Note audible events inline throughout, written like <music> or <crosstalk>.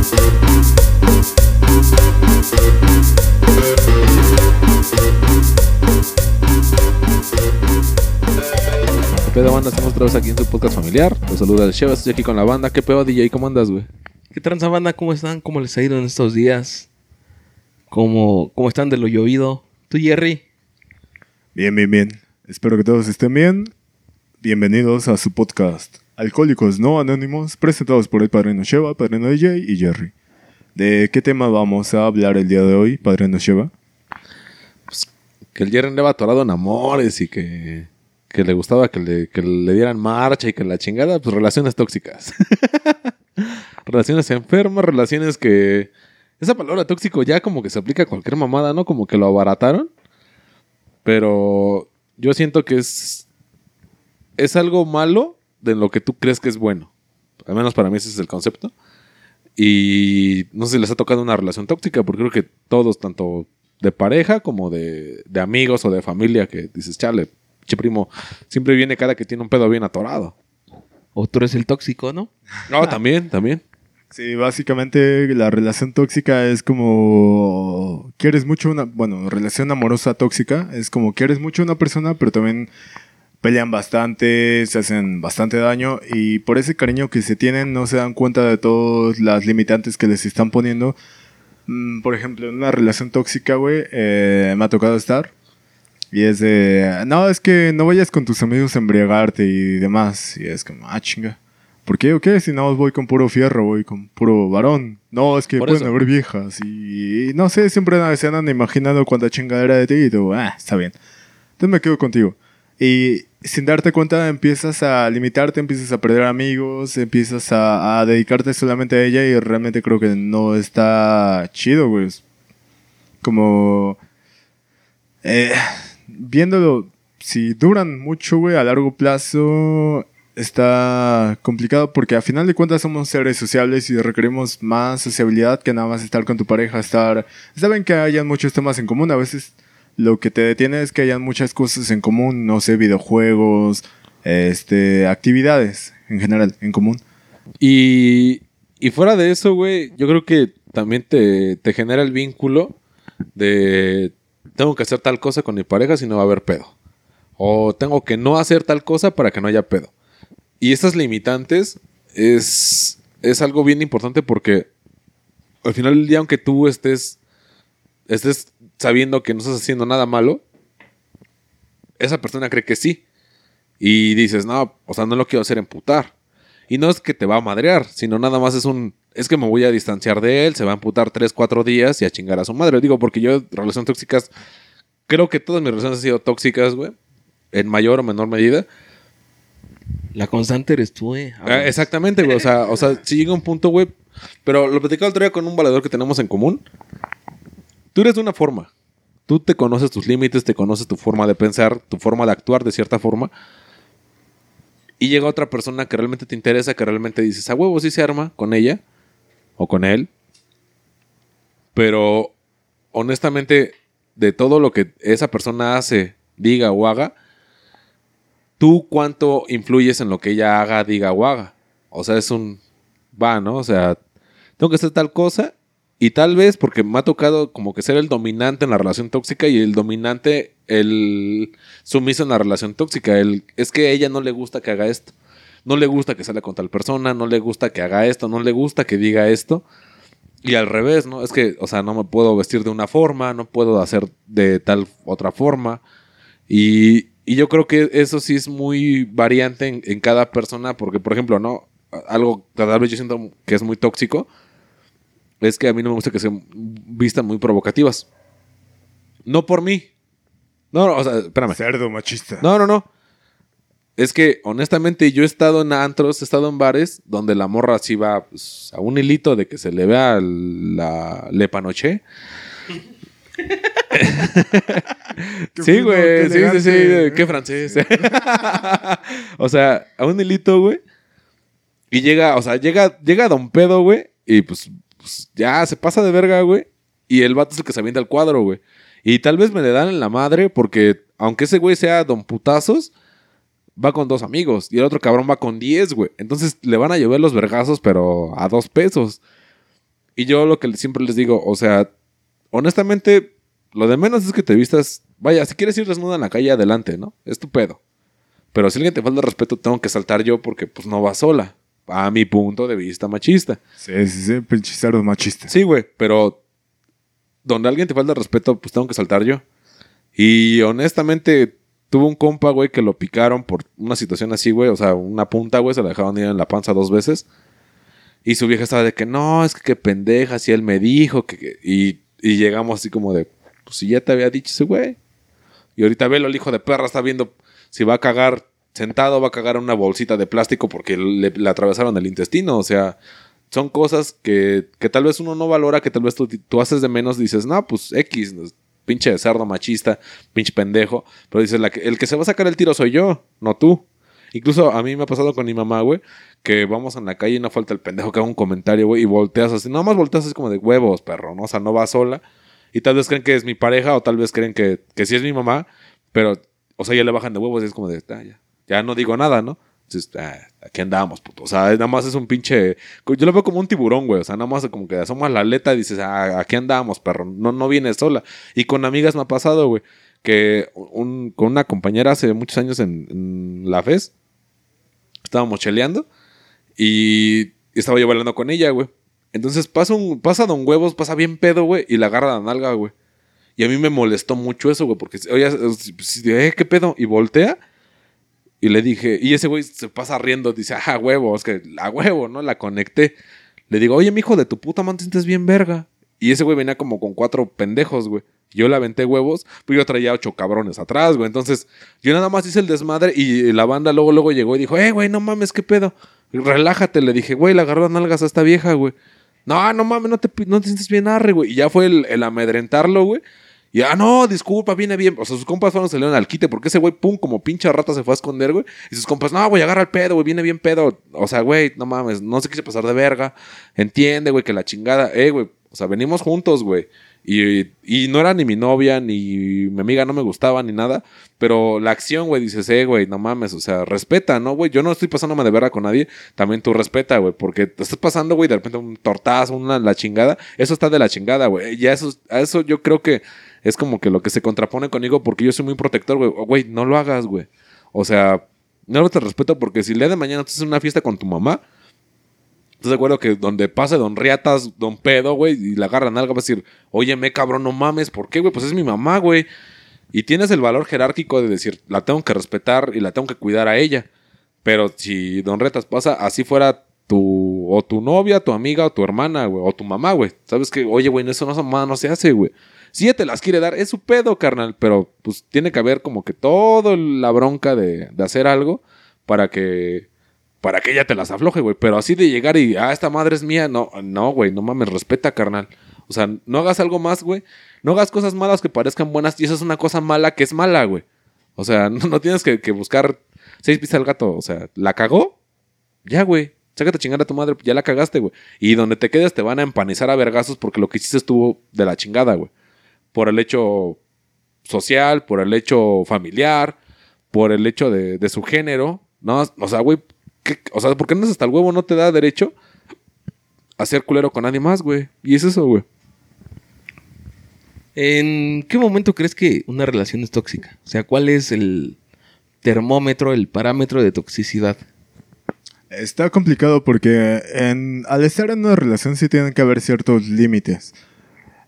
¿Qué pedo, banda? Estamos otra vez aquí en su podcast familiar. Los saluda el Cheva, estoy aquí con la banda. ¿Qué pedo, DJ? ¿Cómo andas, güey? ¿Qué tranza banda? ¿Cómo están? ¿Cómo les ha ido en estos días? ¿Cómo, cómo están de lo llovido? ¿Tú, Jerry? Bien, bien, bien. Espero que todos estén bien. Bienvenidos a su podcast Alcohólicos No Anónimos, presentados por el Padrino Sheva, Padrino DJ y Jerry. ¿De qué tema vamos a hablar el día de hoy, Padrino Sheva? Que el Jerry andaba atorado en amores y que, que le gustaba que le, que le dieran marcha y que la chingada, pues relaciones tóxicas. <laughs> relaciones enfermas, relaciones que... Esa palabra tóxico ya como que se aplica a cualquier mamada, ¿no? Como que lo abarataron. Pero yo siento que es... Es algo malo de lo que tú crees que es bueno. Al menos para mí ese es el concepto. Y no sé si les ha tocado una relación tóxica, porque creo que todos, tanto de pareja como de, de amigos o de familia, que dices, chale, che primo, siempre viene cada que tiene un pedo bien atorado. ¿O tú eres el tóxico, no? No, <laughs> también, también. Sí, básicamente la relación tóxica es como quieres mucho una, bueno, relación amorosa tóxica es como quieres mucho a una persona, pero también pelean bastante, se hacen bastante daño y por ese cariño que se tienen no se dan cuenta de todas las limitantes que les están poniendo. Mm, Por ejemplo, en una relación tóxica, güey, eh, me ha tocado estar. Y es de, no, es que no vayas con tus amigos a embriagarte y demás. Y es como, ah, chinga. ¿Por qué o qué? Si no voy con puro fierro, voy con puro varón. No, es que Por pueden eso. haber viejas. Y, y no sé, siempre se andan imaginando cuánta chingadera de ti y tú, ah, está bien. Entonces me quedo contigo. Y sin darte cuenta empiezas a limitarte, empiezas a perder amigos, empiezas a, dedicarte solamente a ella y realmente creo que no está chido, güey. Como... eh, viéndolo, si duran mucho, güey, a largo plazo está complicado porque a final de cuentas somos seres sociables y requerimos más sociabilidad que nada más estar con tu pareja, estar... Saben que hayan muchos temas en común, a veces lo que te detiene es que hayan muchas cosas en común, no sé, videojuegos, este, actividades en general, en común. Y, y fuera de eso, güey, yo creo que también te, te genera el vínculo de tengo que hacer tal cosa con mi pareja si no va a haber pedo. O tengo que no hacer tal cosa para que no haya pedo. Y estas limitantes es, es algo bien importante porque al final del día, aunque tú estés, estés sabiendo que no estás haciendo nada malo, esa persona cree que sí. Y dices, no, o sea, no lo quiero hacer emputar. Y no es que te va a madrear, sino nada más es un. Es que me voy a distanciar de él, se va a amputar 3, 4 días y a chingar a su madre. Digo, porque yo, relaciones tóxicas, creo que todas mis relaciones han sido tóxicas, güey. En mayor o menor medida. La constante eres tú, eh. Ah, exactamente, güey. O sea, o sea, si llega un punto, güey. Pero lo platicaba el otro día con un valedor que tenemos en común. Tú eres de una forma. Tú te conoces tus límites, te conoces tu forma de pensar, tu forma de actuar de cierta forma. Y llega otra persona que realmente te interesa, que realmente dices, a huevo, sí se arma con ella o con él. Pero honestamente, de todo lo que esa persona hace, diga o haga, tú cuánto influyes en lo que ella haga, diga o haga. O sea, es un va, ¿no? O sea, tengo que hacer tal cosa y tal vez porque me ha tocado como que ser el dominante en la relación tóxica y el dominante, el sumiso en la relación tóxica. El, es que a ella no le gusta que haga esto. No le gusta que salga con tal persona, no le gusta que haga esto, no le gusta que diga esto. Y al revés, ¿no? Es que, o sea, no me puedo vestir de una forma, no puedo hacer de tal otra forma. Y, y yo creo que eso sí es muy variante en, en cada persona, porque, por ejemplo, ¿no? Algo tal vez yo siento que es muy tóxico, es que a mí no me gusta que sean vistan muy provocativas. No por mí. No, no, o sea, espérame. Cerdo machista. No, no, no. Es que, honestamente, yo he estado en antros, he estado en bares donde la morra así va pues, a un hilito de que se le vea la lepanoche. Sí, güey. Sí, sí, sí. Qué francés. <laughs> o sea, a un hilito, güey. Y llega, o sea, llega, llega Don Pedo, güey. Y pues, pues, ya se pasa de verga, güey. Y el vato es el que se avienta el cuadro, güey. Y tal vez me le dan en la madre porque, aunque ese güey sea Don Putazos, va con dos amigos. Y el otro cabrón va con diez, güey. Entonces le van a llover los vergazos, pero a dos pesos. Y yo lo que siempre les digo, o sea, honestamente, lo de menos es que te vistas. Vaya, si quieres ir desnuda en la calle, adelante, ¿no? Es tu pedo. Pero si alguien te falta respeto, tengo que saltar yo porque pues no va sola. A mi punto de vista machista. Sí, sí, sí, pinches cerdos machistas. Sí, güey, pero donde alguien te falta respeto, pues tengo que saltar yo. Y honestamente, tuve un compa, güey, que lo picaron por una situación así, güey. O sea, una punta, güey, se la dejaron ir en la panza dos veces. Y su vieja estaba de que no, es que qué pendeja, si él me dijo. que, que-". Y, y llegamos así como de, pues si ya te había dicho ese güey. Y ahorita velo, el hijo de perra está viendo si va a cagar sentado, va a cagar una bolsita de plástico porque le, atravesaron el intestino. O sea, son cosas que, que tal vez uno no valora, que tal vez tú, tú haces de menos. Dices, no, pues X, pinche cerdo machista, pinche pendejo. Pero dices, el que se va a sacar el tiro soy yo, no tú. Incluso a mí me ha pasado con mi mamá, güey, que vamos en la calle y no falta el pendejo que haga un comentario, güey, y volteas así, nada más volteas así como de huevos, perro, ¿no? O sea, no va sola. Y tal vez creen que es mi pareja o tal vez creen que, que sí es mi mamá, pero, o sea, ya le bajan de huevos y es como de, "Ah, ya, ya no digo nada, ¿no? Entonces, ah, aquí andamos, puto. O sea, nada más es un pinche. Yo lo veo como un tiburón, güey. O sea, nada más como que asomas la aleta y dices, ah, aquí andamos, perro. No, no vienes sola. Y con amigas me ha pasado, güey. Que un- con una compañera hace muchos años en, la FES, estábamos cheleando y estaba yo bailando con ella, güey. Entonces pasa, un, pasa Don Huevos, pasa bien pedo, güey, y la agarra la nalga, güey. Y a mí me molestó mucho eso, güey, porque, oye, eh, ¿qué pedo? Y voltea. Y le dije, y ese güey se pasa riendo, dice, ah, huevo, es que a huevo, ¿no? La conecté. Le digo, oye, mijo, de tu puta te sientes bien verga. Y ese güey venía como con cuatro pendejos, güey. Yo le aventé huevos, pero yo traía ocho cabrones atrás, güey. Entonces, yo nada más hice el desmadre y la banda luego, luego llegó y dijo, eh, güey, no mames, ¿qué pedo? Relájate, le dije, güey, le agarró nalgas a esta vieja, güey. No, no mames, no te, no te sientes bien arre, güey. Y ya fue el, el amedrentarlo, güey. Y, ah, no, disculpa, viene bien. O sea, sus compas fueron salieron al quite porque ese güey, pum, como pinche rata se fue a esconder, güey. Y sus compas, no, güey, agarra el pedo, güey, viene bien pedo. O sea, güey, no mames, no se quise pasar de verga. Entiende, güey, que la chingada, eh, güey. O sea, venimos juntos, güey. Y, y no era ni mi novia, ni mi amiga no me gustaba, ni nada. Pero la acción, güey, dices, eh, güey, no mames, o sea, respeta, ¿no, güey? Yo no estoy pasándome de verga con nadie. También tú respeta, güey, porque te estás pasando, güey, de repente un tortazo, una la chingada. Eso está de la chingada, güey. Ya eso, a eso yo creo que es como que lo que se contrapone conmigo porque yo soy muy protector, güey. Güey, no lo hagas, güey. O sea, no te respeto porque si el día de mañana estás en una fiesta con tu mamá, ¿Estás de acuerdo que donde pase Don Riatas, Don Pedo, güey, y le agarran algo, va a decir, óyeme, cabrón, no mames, ¿por qué, güey? Pues es mi mamá, güey. Y tienes el valor jerárquico de decir, la tengo que respetar y la tengo que cuidar a ella. Pero si Don Retas pasa, así fuera tu, o tu novia, tu amiga, o tu hermana, güey, o tu mamá, güey. Sabes que, oye, güey, eso no, no se hace, güey. Si ella te las quiere dar, es su pedo, carnal. Pero pues tiene que haber como que toda la bronca de, de hacer algo para que para que ella te las afloje, güey. Pero así de llegar y, ah, esta madre es mía, no, no, güey, no mames, respeta, carnal. O sea, no hagas algo más, güey. No hagas cosas malas que parezcan buenas y eso es una cosa mala que es mala, güey. O sea, <laughs> no, tienes que, que buscar seis pistas al gato. O sea, ¿la cagó? Ya, güey. Sácate a chingar a tu madre, ya la cagaste, güey. Y donde te quedes te van a empanizar a vergazos porque lo que hiciste estuvo de la chingada, güey. Por el hecho social, por el hecho familiar, por el hecho de, de su género. No, o sea, güey, ¿qué- o sea, ¿por qué no hasta el huevo no te da derecho a ser culero con nadie más, güey? Y es eso, güey. ¿En qué momento crees que una relación es tóxica? O sea, ¿cuál es el termómetro, el parámetro de toxicidad? Está complicado porque en, al estar en una relación sí tienen que haber ciertos límites.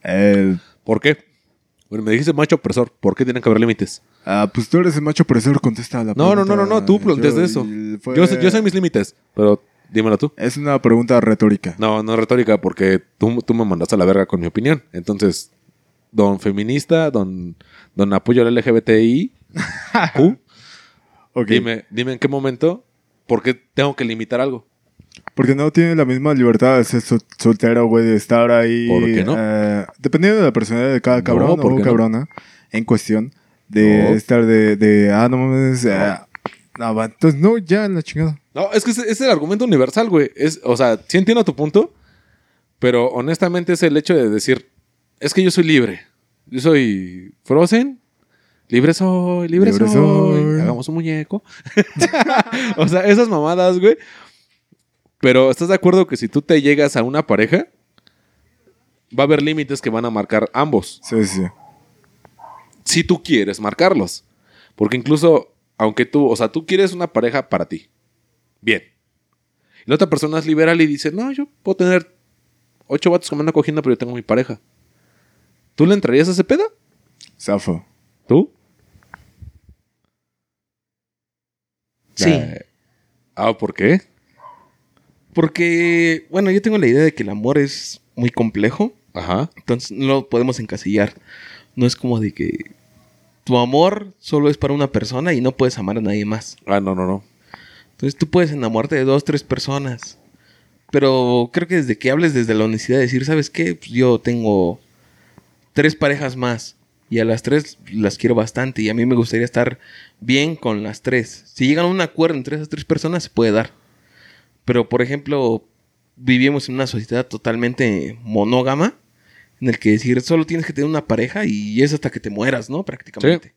Eh, ¿Por qué? Bueno, me dijiste macho opresor. ¿Por qué tienen que haber límites? ah, pues tú eres el macho opresor, contesta la No, no, pregunta. no, no, no, tú planteas Yo- de eso. fue- Yo, sé- yo sé mis límites, pero dímelo tú. Es una pregunta retórica. No, no retórica, porque tú, tú me mandaste a la verga con mi opinión. Entonces, don feminista, don, don apoyo al LGBTI, ¿tú? <laughs> Dime, dime en qué momento, ¿por qué tengo que limitar algo? Porque no tiene la misma libertad de ser sol- soltero, güey, de estar ahí. ¿Por qué no? eh, dependiendo de la personalidad de cada No, cabrón ¿por o no? cabrona en cuestión. De No. estar de, de, ah, no mames. eh, no, va, entonces, no, ya, la chingada. No, es que ese es el argumento universal, güey. Es, o sea, sí entiendo tu punto, pero honestamente es el hecho de decir, es que yo soy libre. Yo soy Frozen. Libre soy, libre, Libre soy. soy. Hagamos un muñeco. <laughs> o sea, esas mamadas, güey. Pero ¿estás de acuerdo que si tú te llegas a una pareja, va a haber límites que van a marcar ambos. Sí, sí. Si tú quieres marcarlos. Porque incluso, aunque tú, o sea, tú quieres una pareja para ti. Bien. Y la otra persona es liberal y dice, no, yo puedo tener ocho vatos que me andan cogiendo, pero yo tengo mi pareja. ¿Tú le entrarías a ese pedo? Zafo. ¿Tú? Sí. Eh, Ah, ¿por qué? Porque, bueno, yo tengo la idea de que el amor es muy complejo. Ajá. Entonces no lo podemos encasillar. No es como de que tu amor solo es para una persona y no puedes amar a nadie más. Ah, no, no, no. Entonces tú puedes enamorarte de dos, tres personas. Pero creo que desde que hables desde la honestidad de decir, ¿sabes qué? Pues yo tengo tres parejas más. Y a las tres las quiero bastante. Y a mí me gustaría estar bien con las tres. Si llegan a un acuerdo entre esas tres personas, se puede dar. Pero, por ejemplo, vivimos en una sociedad totalmente monógama. En el que decir, solo tienes que tener una pareja y es hasta que te mueras, ¿no? Prácticamente.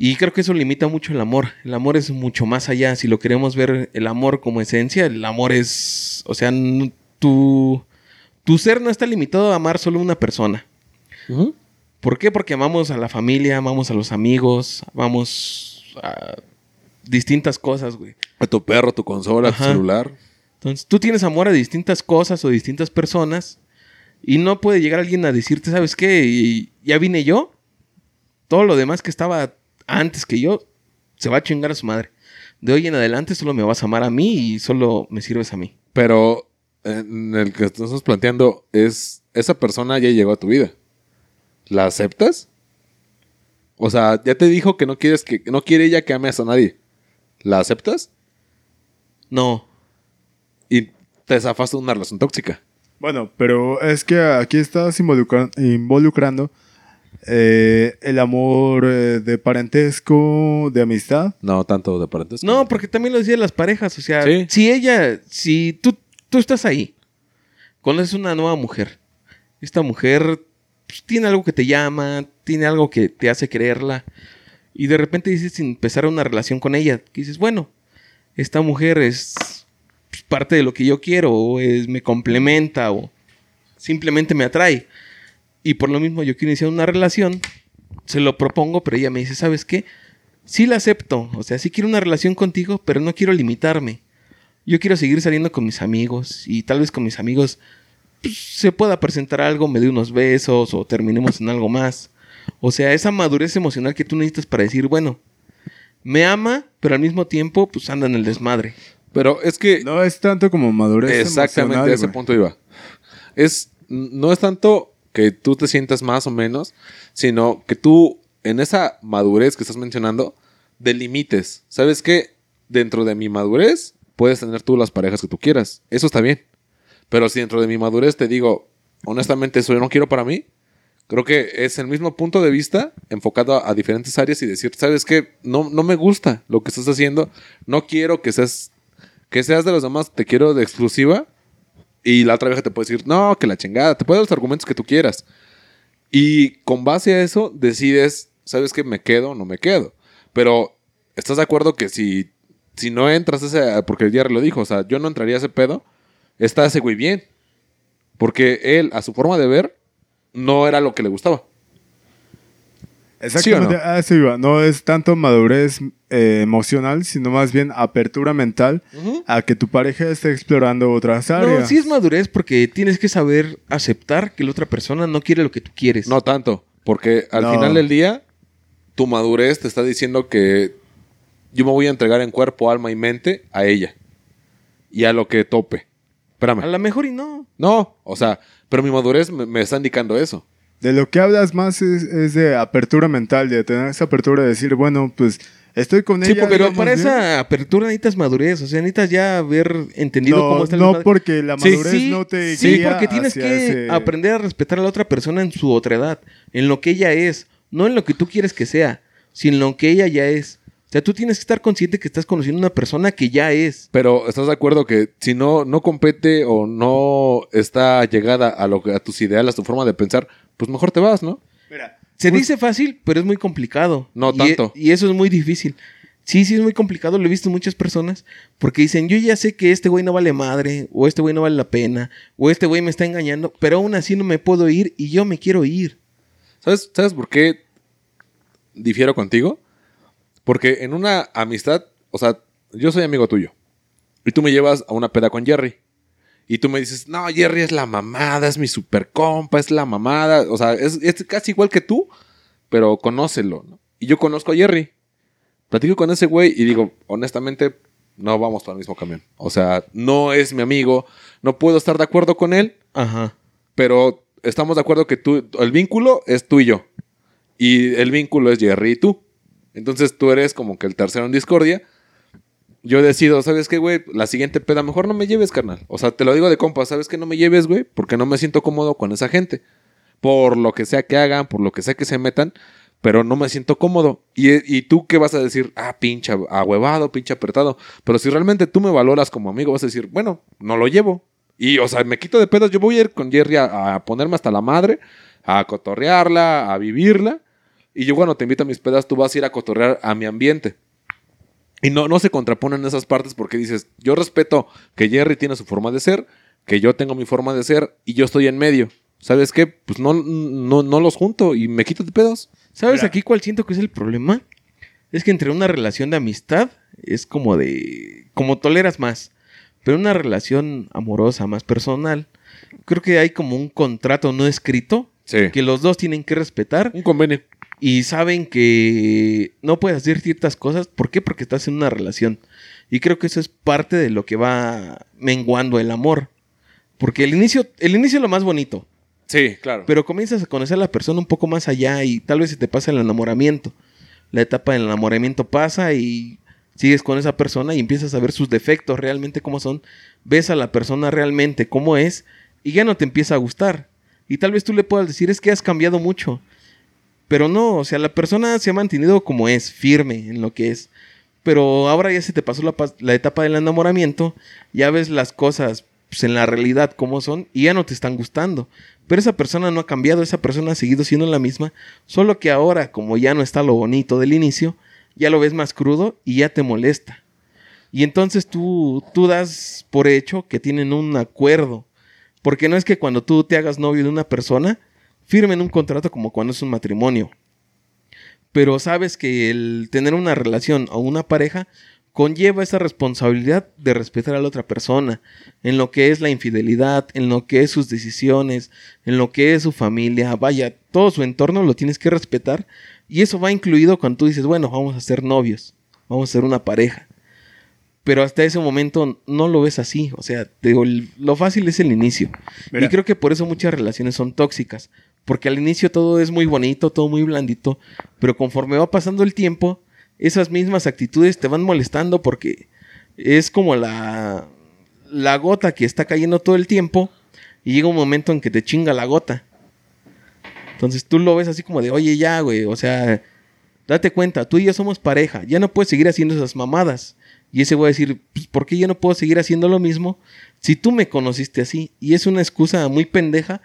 Y creo que eso limita mucho el amor. El amor es mucho más allá. Si lo queremos ver el amor como esencia, el amor es. O sea, tu, tu ser no está limitado a amar solo una persona. ¿Por qué? Porque amamos a la familia, amamos a los amigos, amamos a distintas cosas, güey. A tu perro, tu consola, tu Ajá. celular. Entonces, tú tienes amor a distintas cosas o distintas personas y no puede llegar alguien a decirte, ¿sabes qué? Y ya vine yo. Todo lo demás que estaba antes que yo se va a chingar a su madre. De hoy en adelante solo me vas a amar a mí y solo me sirves a mí. Pero en el que estamos planteando es, esa persona ya llegó a tu vida. ¿La aceptas? O sea, ya te dijo que no quieres que no quiere ella que ames a nadie. ¿La aceptas? No. Y te zafaste de una relación tóxica. Bueno, pero es que aquí estás involucra- involucrando eh, el amor eh, de parentesco, de amistad. No tanto de parentesco. No, porque también lo decían las parejas. O sea, Sí. si ella, si tú, tú estás ahí, conoces una nueva mujer. Esta mujer pues, tiene algo que te llama, tiene algo que te hace quererla. Y de repente dices empezar una relación con ella. Que dices, bueno, esta mujer es parte de lo que yo quiero, o es, me complementa, o simplemente me atrae. Y por lo mismo yo quiero iniciar una relación, se lo propongo, pero ella me dice, ¿sabes qué? Sí la acepto, o sea, sí quiero una relación contigo, pero no quiero limitarme. Yo quiero seguir saliendo con mis amigos y tal vez con mis amigos pues, se pueda presentar algo, me dé unos besos o terminemos en algo más. O sea, esa madurez emocional que tú necesitas para decir, bueno, me ama, pero al mismo tiempo pues anda en el desmadre. Pero es que No es tanto como madurez. exactamente emocional, a ese punto iba. Es no es tanto que tú te sientas más o menos, sino que tú en esa madurez que estás mencionando delimites. ¿Sabes qué? Dentro de mi madurez puedes tener tú las parejas que tú quieras. Eso está bien. Pero si dentro de mi madurez te digo, honestamente, eso yo no quiero para mí, creo que es el mismo punto de vista enfocado a, diferentes áreas y decir, ¿sabes qué? No, no me gusta lo que estás haciendo. No quiero que seas, que seas de los demás, te quiero de exclusiva. Y la otra vieja te puede decir, no, que la chingada, te puede dar los argumentos que tú quieras. Y con base a eso decides, ¿sabes qué? Me quedo o no me quedo. Pero, ¿estás de acuerdo que si, si no entras ese, porque el Jerry lo dijo, o sea, yo no entraría a ese pedo, está ese güey bien. Porque él, a su forma de ver, no era lo que le gustaba. Exactamente, ¿Sí o no? a eso iba. No es tanto madurez eh, emocional, sino más bien apertura mental a que tu pareja esté explorando otras áreas. No, sí es madurez porque tienes que saber aceptar que la otra persona no quiere lo que tú quieres. No tanto, porque al No. final del día, tu madurez te está diciendo que yo me voy a entregar en cuerpo, alma y mente a ella. Y a lo que tope. Espérame. A lo mejor y no. No, o sea, pero mi madurez me, me está indicando eso. De lo que hablas más es, es de apertura mental, de tener esa apertura de decir, bueno, pues estoy con Sí, ella. porque Pero para bien. esa apertura necesitas madurez. O sea, necesitas ya haber entendido no, cómo está el no desmadre. porque la Sí, madurez no te sí, guía porque tienes que ese- aprender a respetar a la otra persona en su otredad, en lo que ella es, no en lo que tú quieres que sea, sino en lo que ella ya es. O sea, tú tienes que estar consciente que estás conociendo a una persona que ya es. Pero ¿estás de acuerdo que si no, no compete o no está llegada a, lo que, a tus ideales, a tu forma de pensar, pues mejor te vas, ¿no? Mira, Se Pues- dice fácil, pero es muy complicado. No Y tanto. e- Y, eso es muy difícil. Sí, sí, es muy complicado. Lo he visto en muchas personas. Porque dicen, yo ya sé que este güey no vale madre. O este güey no vale la pena. O este güey me está engañando. Pero aún así no me puedo ir y yo me quiero ir. ¿Sabes, ¿Sabes por qué difiero contigo? Porque en una amistad, o sea, yo soy amigo tuyo. Y tú me llevas a una peda con Jerry. Y tú me dices, no, Jerry es la mamada, es mi super compa, es la mamada. O sea, es, es casi igual que tú, pero conócelo. ¿no? Y yo conozco a Jerry. Platico con ese güey y digo, honestamente, no vamos para el mismo camión. O sea, no es mi amigo, no puedo estar de acuerdo con él, Ajá. pero estamos de acuerdo que tú, el vínculo es tú y yo. Y el vínculo es Jerry y tú. Entonces tú eres como que el tercero en discordia. Yo decido, ¿sabes qué, güey? La siguiente peda, mejor no me lleves, carnal. O sea, te lo digo de compa, ¿sabes qué? No me lleves, güey, porque no me siento cómodo con esa gente. Por lo que sea que hagan, por lo que sea que se metan, pero no me siento cómodo. Y, tú, ¿qué vas a decir? Ah, pinche ahuevado, pinche apretado. Pero si realmente tú me valoras como amigo, vas a decir, bueno, no lo llevo. Y, o sea, me quito de pedos. Yo voy a ir con Jerry a ponerme hasta la madre, a cotorrearla, a vivirla. Y yo, bueno, te invito a mis pedas, tú vas a ir a cotorrear a mi ambiente. Y no, no se contraponen esas partes porque dices, yo respeto que Jerry tiene su forma de ser, que yo tengo mi forma de ser y yo estoy en medio. ¿Sabes qué? Pues no, no, no los junto y me quito de pedos. ¿Sabes Mira. aquí cuál siento que es el problema? Es que entre una relación de amistad es como de... como toleras más. Pero una relación amorosa, más personal, creo que hay como un contrato no escrito Sí. que los dos tienen que respetar Un convenio. Y saben que no puedes hacer ciertas cosas. ¿Por qué? Porque estás en una relación. Y creo que eso es parte de lo que va menguando el amor. Porque el inicio, el inicio es lo más bonito. Sí, claro. Pero comienzas a conocer a la persona un poco más allá y tal vez se te pasa el enamoramiento. La etapa del enamoramiento pasa y sigues con esa persona y empiezas a ver sus defectos realmente cómo son. Ves a la persona realmente cómo es y ya no te empieza a gustar. Y tal vez tú le puedas decir es que has cambiado mucho. Pero no, o sea, la persona se ha mantenido como es, firme en lo que es. Pero ahora ya se te pasó la, etapa del enamoramiento, ya ves las cosas pues, en la realidad como son y ya no te están gustando. Pero esa persona no ha cambiado, esa persona ha seguido siendo la misma, solo que ahora, como ya no está lo bonito del inicio, ya lo ves más crudo y ya te molesta. Y entonces tú, tú das por hecho que tienen un acuerdo. Porque no es que cuando tú te hagas novio de una persona, firmen un contrato como cuando es un matrimonio. Pero sabes que el tener una relación o una pareja conlleva esa responsabilidad de respetar a la otra persona, en lo que es la infidelidad, en lo que es sus decisiones, en lo que es su familia, vaya, todo su entorno lo tienes que respetar y eso va incluido cuando tú dices, bueno, vamos a ser novios, vamos a ser una pareja. Pero hasta ese momento no lo ves así, o sea, te digo, lo fácil es el inicio. Mira. Y creo que por eso muchas relaciones son tóxicas, porque al inicio todo es muy bonito, todo muy blandito, pero conforme va pasando el tiempo, esas mismas actitudes te van molestando porque es como la, la gota que está cayendo todo el tiempo y llega un momento en que te chinga la gota. Entonces tú lo ves así como de, oye ya, güey, o sea, date cuenta, tú y yo somos pareja, ya no puedes seguir haciendo esas mamadas. Y ese va a decir, pues, ¿por qué yo no puedo seguir haciendo lo mismo si tú me conociste así? Y es una excusa muy pendeja,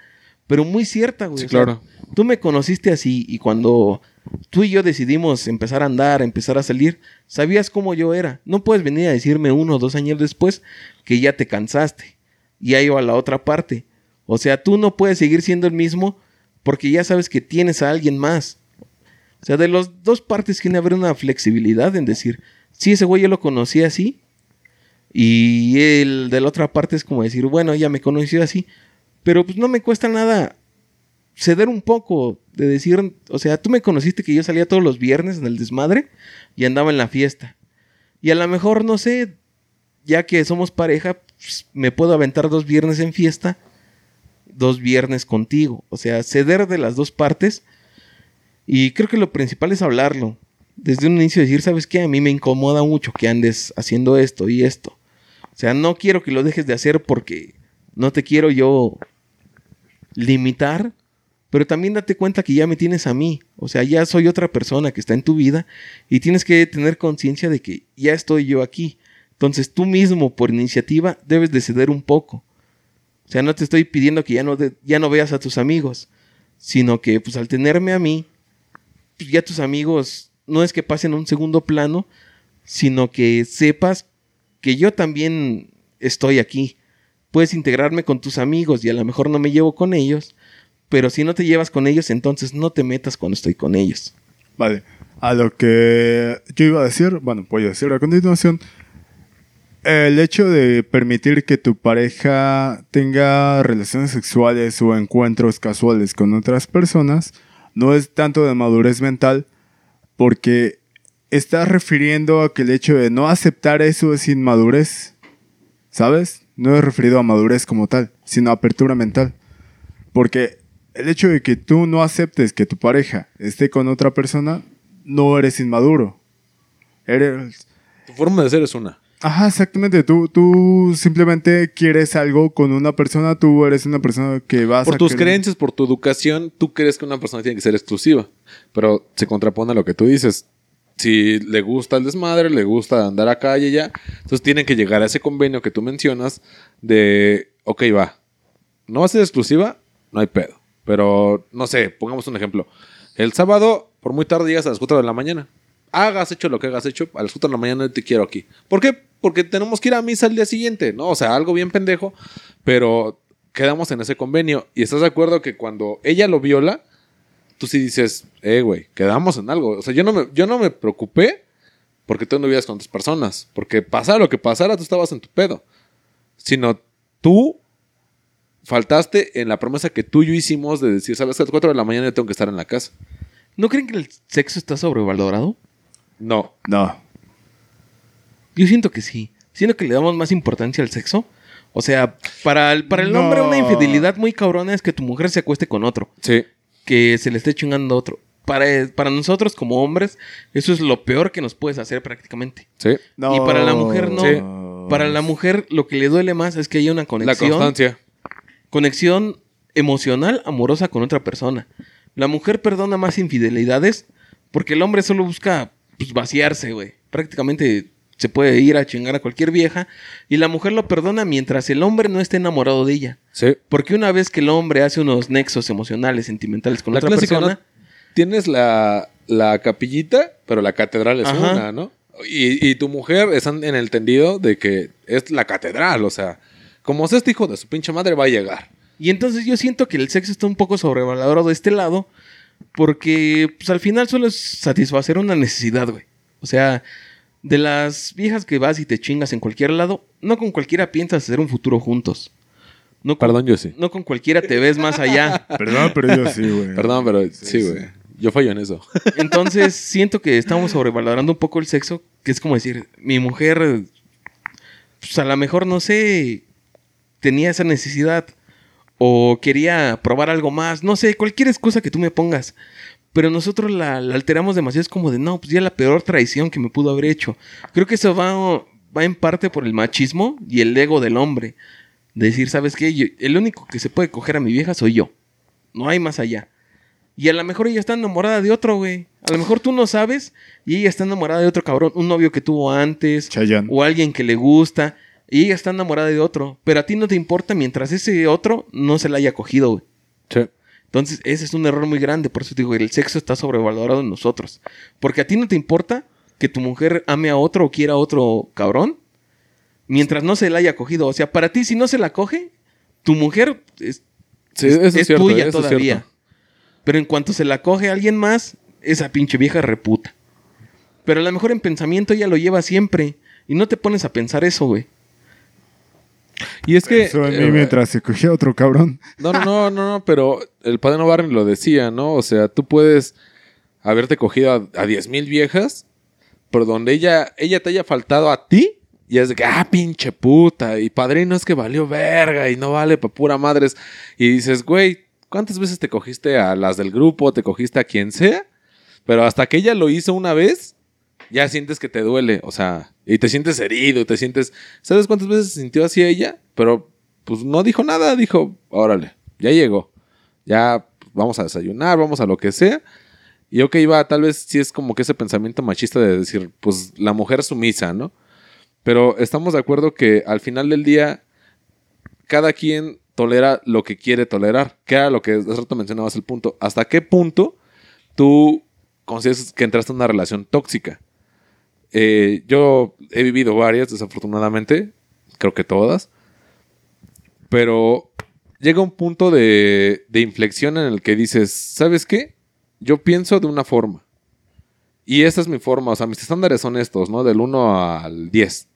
pero muy cierta, güey. Sí, O sea, claro. tú me conociste así y cuando tú y yo decidimos empezar a andar, empezar a salir, sabías cómo yo era. No puedes venir a decirme uno o dos años después que ya te cansaste y ahí va la otra parte. O sea, tú no puedes seguir siendo el mismo porque ya sabes que tienes a alguien más. O sea, de las dos partes tiene que haber una flexibilidad en decir, sí, ese güey yo lo conocí así. Y el de la otra parte es como decir, bueno, ya me conoció así. Pero pues no me cuesta nada ceder un poco de decir, o sea, tú me conociste que yo salía todos los viernes en el desmadre y andaba en la fiesta. Y a lo mejor, no sé, ya que somos pareja, pues, me puedo aventar dos viernes en fiesta, dos viernes contigo. O sea, ceder de las dos partes. Y creo que lo principal es hablarlo. Desde un inicio decir, ¿sabes qué? A mí me incomoda mucho que andes haciendo esto y esto. O sea, no quiero que lo dejes de hacer porque no te quiero yo limitar, pero también date cuenta que ya me tienes a mí. O sea, ya soy otra persona que está en tu vida y tienes que tener conciencia de que ya estoy yo aquí. Entonces tú mismo, por iniciativa, debes de ceder un poco. O sea, no te estoy pidiendo que ya no, ya no veas a tus amigos, sino que pues al tenerme a mí, pues, ya tus amigos no es que pasen a un segundo plano, sino que sepas que yo también estoy aquí. Puedes integrarme con tus amigos y a lo mejor no me llevo con ellos, pero si no te llevas con ellos, entonces no te metas cuando estoy con ellos. Vale. A lo que yo iba a decir, bueno, voy a decir a continuación. El hecho de permitir que tu pareja tenga relaciones sexuales o encuentros casuales con otras personas no es tanto de madurez mental porque estás refiriendo a que el hecho de no aceptar eso es inmadurez. ¿Sabes? No es referido a madurez como tal, sino a apertura mental. Porque el hecho de que tú no aceptes que tu pareja esté con otra persona, no eres inmaduro. Eres... Tu forma de ser es una. Ajá, exactamente. Tú, tú simplemente quieres algo con una persona, tú eres una persona que vas Por a... tus querer- creencias, por tu educación, tú crees que una persona tiene que ser exclusiva. Pero se contrapone a lo que tú dices. Si le gusta el desmadre, le gusta andar acá y allá, entonces tienen que llegar a ese convenio que tú mencionas de, ok, va, no va a ser exclusiva, no hay pedo. Pero, no sé, pongamos un ejemplo. El sábado, por muy tarde, llegas a las 4 de la mañana. Hagas hecho lo que hagas hecho, a las 4 de la mañana te quiero aquí. ¿Por qué? Porque tenemos que ir a misa al día siguiente, ¿no? O sea, algo bien pendejo, pero quedamos en ese convenio. Y estás de acuerdo que cuando ella lo viola, tú sí dices, eh, güey, quedamos en algo. O sea, yo no me, yo no me preocupé porque tú no vivías con otras personas. Porque pasara lo que pasara, tú estabas en tu pedo. Sino tú faltaste en la promesa que tú y yo hicimos de decir, sabes que a las 4 de la mañana yo tengo que estar en la casa. ¿No creen que el sexo está sobrevalorado? No. No. Yo siento que sí. Siento que le damos más importancia al sexo. O sea, para el, para el No. hombre una infidelidad muy cabrona es que tu mujer se acueste con otro. Sí. Que se le esté chingando a otro. Para, para nosotros como hombres, eso es lo peor que nos puedes hacer prácticamente. Sí. No. Y para la mujer no. Sí. Para la mujer lo que le duele más es que haya una La conexión. constancia. conexión emocional amorosa con otra persona. La mujer perdona más infidelidades porque el hombre solo busca pues, vaciarse, güey. Prácticamente se puede ir a chingar a cualquier vieja y la mujer lo perdona mientras el hombre no esté enamorado de ella. Sí. Porque una vez que el hombre hace unos nexos emocionales, sentimentales con La otra clásica, persona, ¿no? Tienes la, la capillita, pero la catedral es Ajá. una, ¿no? Y, y tu mujer están en el tendido de que es la catedral, o sea, como sea este hijo de su pinche madre va a llegar. Y entonces yo siento que el sexo está un poco sobrevalorado de este lado. Porque pues, al final solo es satisfacer una necesidad, güey. O sea, de las viejas que vas y te chingas en cualquier lado, no con cualquiera piensas hacer un futuro juntos. No con, Perdón, yo sí. no con cualquiera te ves más allá. <laughs> Perdón, pero yo sí, güey. Perdón, pero sí, sí. güey. Yo fallo en eso. <laughs> Entonces siento que estamos sobrevalorando un poco el sexo, que es como decir, mi mujer, pues a lo mejor no sé, tenía esa necesidad o quería probar algo más, no sé, cualquier excusa que tú me pongas. Pero nosotros la, la alteramos demasiado, es como de, no, pues ya la peor traición que me pudo haber hecho. Creo que eso va, va en parte por el machismo y el ego del hombre. De decir, ¿sabes qué? Yo- el único que se puede coger a mi vieja soy yo. No hay más allá. Y a lo mejor ella está enamorada de otro, güey. A lo mejor tú no sabes y ella está enamorada de otro cabrón, un novio que tuvo antes Chayanne. o alguien que le gusta y ella está enamorada de otro, pero a ti no te importa mientras ese otro no se la haya cogido, güey. Sí. Entonces, ese es un error muy grande, por eso te digo, el sexo está sobrevalorado en nosotros. Porque a ti no te importa que tu mujer ame a otro o quiera a otro cabrón mientras no se la haya cogido. O sea, para ti si no se la coge, tu mujer es, Sí, es- eso es es cierto, tuya es todavía. Pero en cuanto se la coge a alguien más, esa pinche vieja reputa. Pero a lo mejor en pensamiento ella lo lleva siempre. Y no te pones a pensar eso, güey. Y es que. Eso en mí eh, mientras se cogía otro cabrón. No, no, no, no, no, pero el padre Barney lo decía, ¿no? O sea, tú puedes haberte cogido a, a 10 mil viejas, pero donde ella, ella te haya faltado a ti, y es de que, ah, pinche puta, y padrino es que valió verga y no vale pa' pura madres. Y dices, güey, ¿cuántas veces te cogiste a las del grupo, te cogiste a quien sea? Pero hasta que ella lo hizo una vez, ya sientes que te duele, o sea, y te sientes herido, te sientes, ¿sabes cuántas veces se sintió así ella? Pero pues no dijo nada, dijo, órale, ya llegó, ya vamos a desayunar, vamos a lo que sea. Y ok, va, tal vez sí es como que ese pensamiento machista de decir, pues la mujer sumisa, ¿no? Pero estamos de acuerdo que al final del día, cada quien tolera lo que quiere tolerar, que era lo que hace rato mencionabas el punto. ¿Hasta qué punto tú consideras que entraste en una relación tóxica? Eh, yo he vivido varias, desafortunadamente, creo que todas, pero llega un punto de, inflexión en el que dices, ¿sabes qué? Yo pienso de una forma. Y esta es mi forma, o sea, mis estándares son estos, ¿no? Del 1 al 10.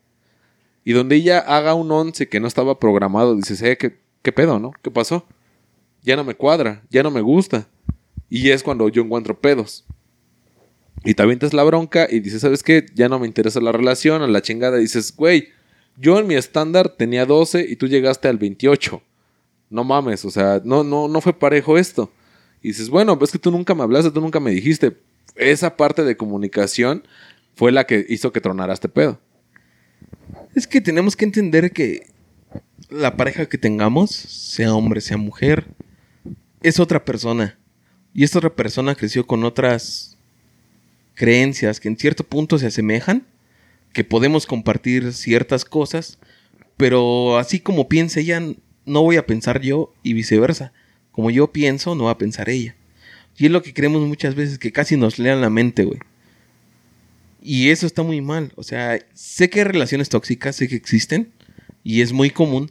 Y donde ella haga un 11 que no estaba programado, dices, eh, ¿qué, ¿qué pedo, no? ¿Qué pasó? Ya no me cuadra, ya no me gusta. Y es cuando yo encuentro pedos. Y te avientas la bronca y dices, ¿sabes qué? Ya no me interesa la relación, a la chingada. dices, güey, yo en mi estándar tenía 12 y tú llegaste al 28. No mames, o sea, no, no, no fue parejo esto. Y dices, bueno, pues que tú nunca me hablaste, tú nunca me dijiste. Esa parte de comunicación fue la que hizo que tronara este pedo. Es que tenemos que entender que la pareja que tengamos, sea hombre, sea mujer, es otra persona. Y esta otra persona creció con otras creencias que en cierto punto se asemejan, que podemos compartir ciertas cosas, pero así como piensa ella, no voy a pensar yo y viceversa. Como yo pienso, no va a pensar ella. Y es lo que creemos muchas veces, que casi nos lean la mente, güey. Y eso está muy mal. O sea, sé que hay relaciones tóxicas, sé que existen, y es muy común,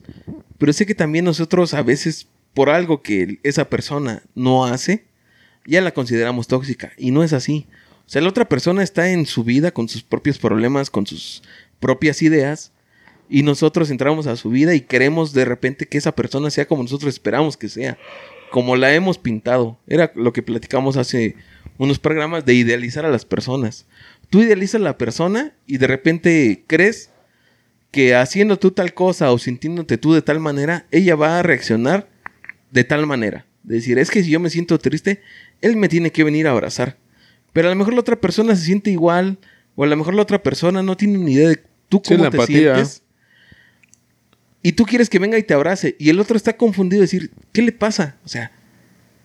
pero sé que también nosotros a veces, por algo que esa persona no hace, ya la consideramos tóxica. Y no es así. O sea, la otra persona está en su vida con sus propios problemas, con sus propias ideas, y nosotros entramos a su vida y queremos de repente que esa persona sea como nosotros esperamos que sea, como la hemos pintado. Era lo que platicamos hace unos programas de idealizar a las personas. Tú idealizas a la persona y de repente crees que haciendo tú tal cosa o sintiéndote tú de tal manera, ella va a reaccionar de tal manera. decir, es que si yo me siento triste, él me tiene que venir a abrazar. Pero a lo mejor la otra persona se siente igual, o a lo mejor la otra persona no tiene ni idea de tú cómo te sientes. Y tú quieres que venga y te abrace, y el otro está confundido, decir, ¿qué le pasa? O sea,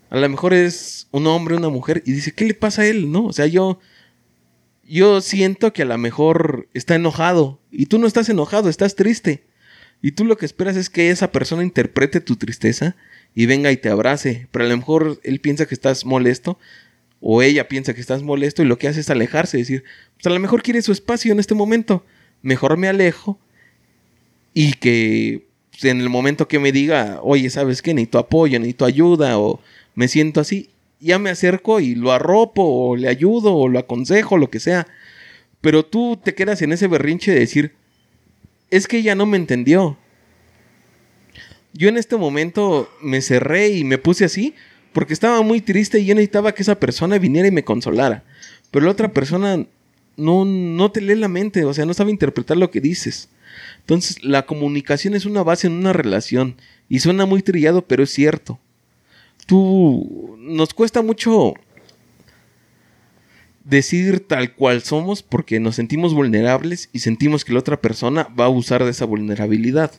a lo mejor es un hombre, una mujer, y dice, ¿qué le pasa a él? ¿No? O sea, yo, yo siento que a lo mejor está enojado, y tú no estás enojado, estás triste. Y tú lo que esperas es que esa persona interprete tu tristeza y venga y te abrace. Pero a lo mejor él piensa que estás molesto o ella piensa que estás molesto y lo que hace es alejarse, decir, pues a lo mejor quiere su espacio en este momento, mejor me alejo y que pues, en el momento que me diga, oye, ¿sabes qué? Necesito apoyo, necesito ayuda o me siento así, ya me acerco y lo arropo o le ayudo o lo aconsejo, lo que sea. Pero tú te quedas en ese berrinche de decir, es que ella no me entendió. Yo en este momento me cerré y me puse así porque estaba muy triste y yo necesitaba que esa persona viniera y me consolara. Pero la otra persona no, no te lee la mente, o sea, no sabe interpretar lo que dices. Entonces, la comunicación es una base en una relación. Y suena muy trillado, pero es cierto. Tú, nos cuesta mucho decir tal cual somos porque nos sentimos vulnerables y sentimos que la otra persona va a usar de esa vulnerabilidad.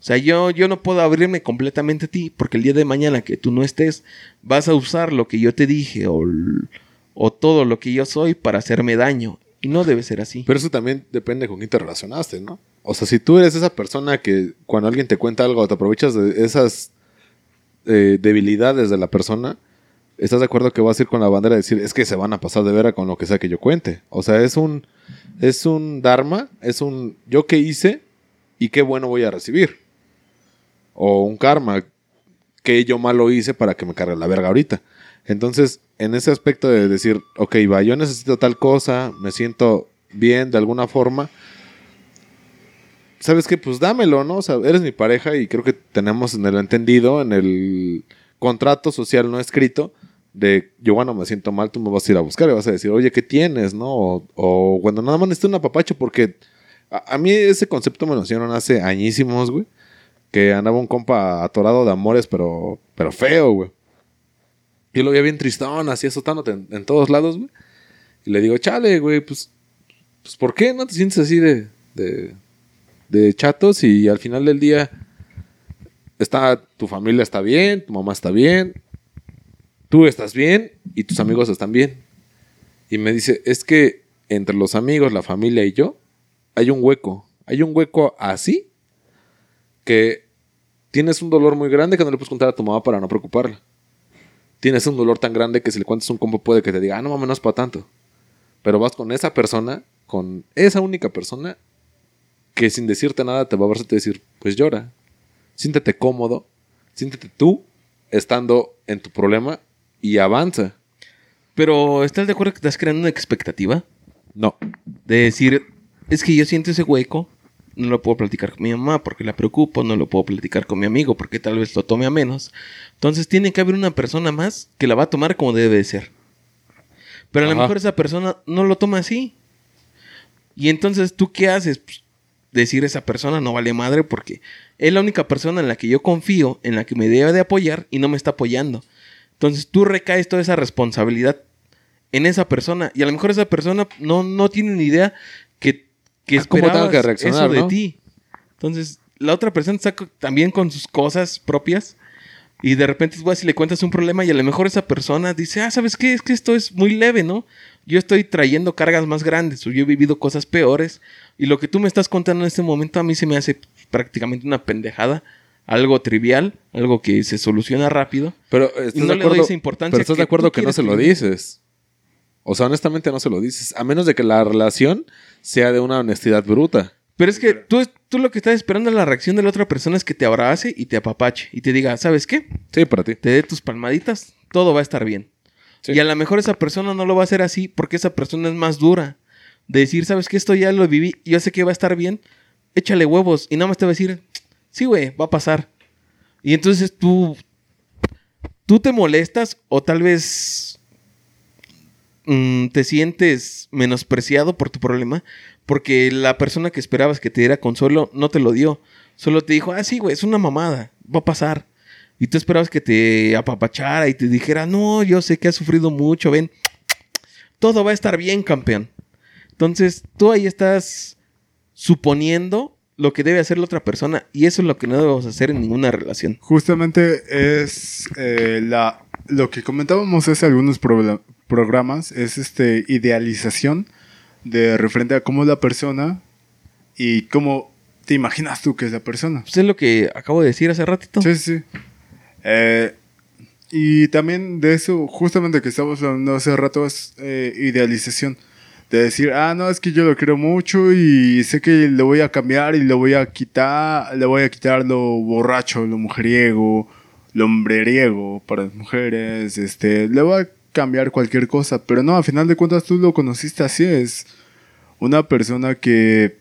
O sea, yo, yo no puedo abrirme completamente a ti porque el día de mañana que tú no estés, vas a usar lo que yo te dije o, o todo lo que yo soy para hacerme daño. Y no debe ser así. Pero eso también depende con quién te relacionaste, ¿no? O sea, si tú eres esa persona que cuando alguien te cuenta algo te aprovechas de esas eh, debilidades de la persona, ¿estás de acuerdo que vas a ir con la bandera a decir, es que se van a pasar de vera con lo que sea que yo cuente? O sea, es un, es un dharma, es un yo qué hice y qué bueno voy a recibir o un karma que yo malo hice para que me cargue la verga ahorita. Entonces, en ese aspecto de decir, ok, va, yo necesito tal cosa, me siento bien de alguna forma, ¿sabes qué? Pues dámelo, ¿no? O sea, eres mi pareja y creo que tenemos en el entendido, en el contrato social no escrito, de yo, bueno, me siento mal, tú me vas a ir a buscar y vas a decir, oye, ¿qué tienes, no? O, cuando nada más necesito un apapacho, porque a, a, mí ese concepto me lo hicieron hace añísimos, güey que andaba un compa atorado de amores, pero, pero feo, güey. Yo lo veía bien tristón, así azotándote en, en todos lados, güey. Y le digo, chale, güey, pues, pues, ¿por qué no te sientes así de, de, de chatos? Y al final del día, está, tu familia está bien, tu mamá está bien, tú estás bien y tus amigos están bien. Y me dice, es que entre los amigos, la familia y yo, hay un hueco. Hay un hueco así que tienes un dolor muy grande que no le puedes contar a tu mamá para no preocuparla. Tienes un dolor tan grande que si le cuentas un compa puede que te diga, ah, no mames, no es para tanto. Pero vas con esa persona con esa única persona que sin decirte nada te va a a decir, pues llora, siéntete cómodo, siéntete tú estando en tu problema y avanza. Pero, ¿estás de acuerdo que estás creando una expectativa? No, De decir, es que yo siento ese hueco, no lo puedo platicar con mi mamá porque la preocupo, no lo puedo platicar con mi amigo porque tal vez lo tome a menos. Entonces tiene que haber una persona más que la va a tomar como debe de ser. Pero a lo Ajá. mejor esa persona no lo toma así. Y entonces, ¿tú qué haces? Pues, decir esa persona no vale madre porque es la única persona en la que yo confío, en la que me debe de apoyar y no me está apoyando. Entonces tú recaes toda esa responsabilidad en esa persona y a lo mejor esa persona no, no tiene ni idea que, Ah, ¿cómo tengo que reaccionar, eso de no? ti. Entonces la otra persona está también con sus cosas propias y de repente vas y le cuentas un problema y a lo mejor esa persona dice, ah, ¿sabes qué? Es que esto es muy leve, ¿no? Yo estoy trayendo cargas más grandes o yo he vivido cosas peores y lo que tú me estás contando en este momento a mí se me hace prácticamente una pendejada, algo trivial, algo que se soluciona rápido. pero estás Y no de le acuerdo, doy esa importancia pero estás que de acuerdo que no se lo le- dices. O sea, honestamente no se lo dices, a menos de que la relación sea de una honestidad bruta. Pero es que tú, tú lo que estás esperando en la reacción de la otra persona es que te abrace y te apapache y te diga, ¿sabes qué? Sí, para ti. Te dé tus palmaditas, todo va a estar bien. Sí. Y a lo mejor esa persona no lo va a hacer así porque esa persona es más dura. De decir, ¿sabes qué? Esto ya lo viví, yo sé que va a estar bien, échale huevos. Y nada más te va a decir, sí, güey, va a pasar. Y entonces tú, tú te molestas o tal vez mm, te sientes menospreciado por tu problema porque la persona que esperabas que te diera consuelo no te lo dio. Solo te dijo, ah, sí, güey, es una mamada, va a pasar. Y tú esperabas que te apapachara y te dijera, no, yo sé que has sufrido mucho, ven, todo va a estar bien, campeón. Entonces, tú ahí estás suponiendo lo que debe hacer la otra persona y eso es lo que no debemos hacer en ninguna relación. Justamente es eh, la, lo que comentábamos hace algunos programas, es este idealización de referente a cómo es la persona y cómo te imaginas tú que es la persona. Pues es lo que acabo de decir hace ratito. Sí, sí. Eh, y también de eso, justamente que estábamos hablando hace rato, es eh, idealización. De decir, ah, no, es que yo lo quiero mucho y sé que le voy a cambiar y le voy a quitar, le voy a quitar lo borracho, lo mujeriego, lo hombreriego para las mujeres, este, le voy a cambiar cualquier cosa. Pero no, a final de cuentas tú lo conociste así, es una persona que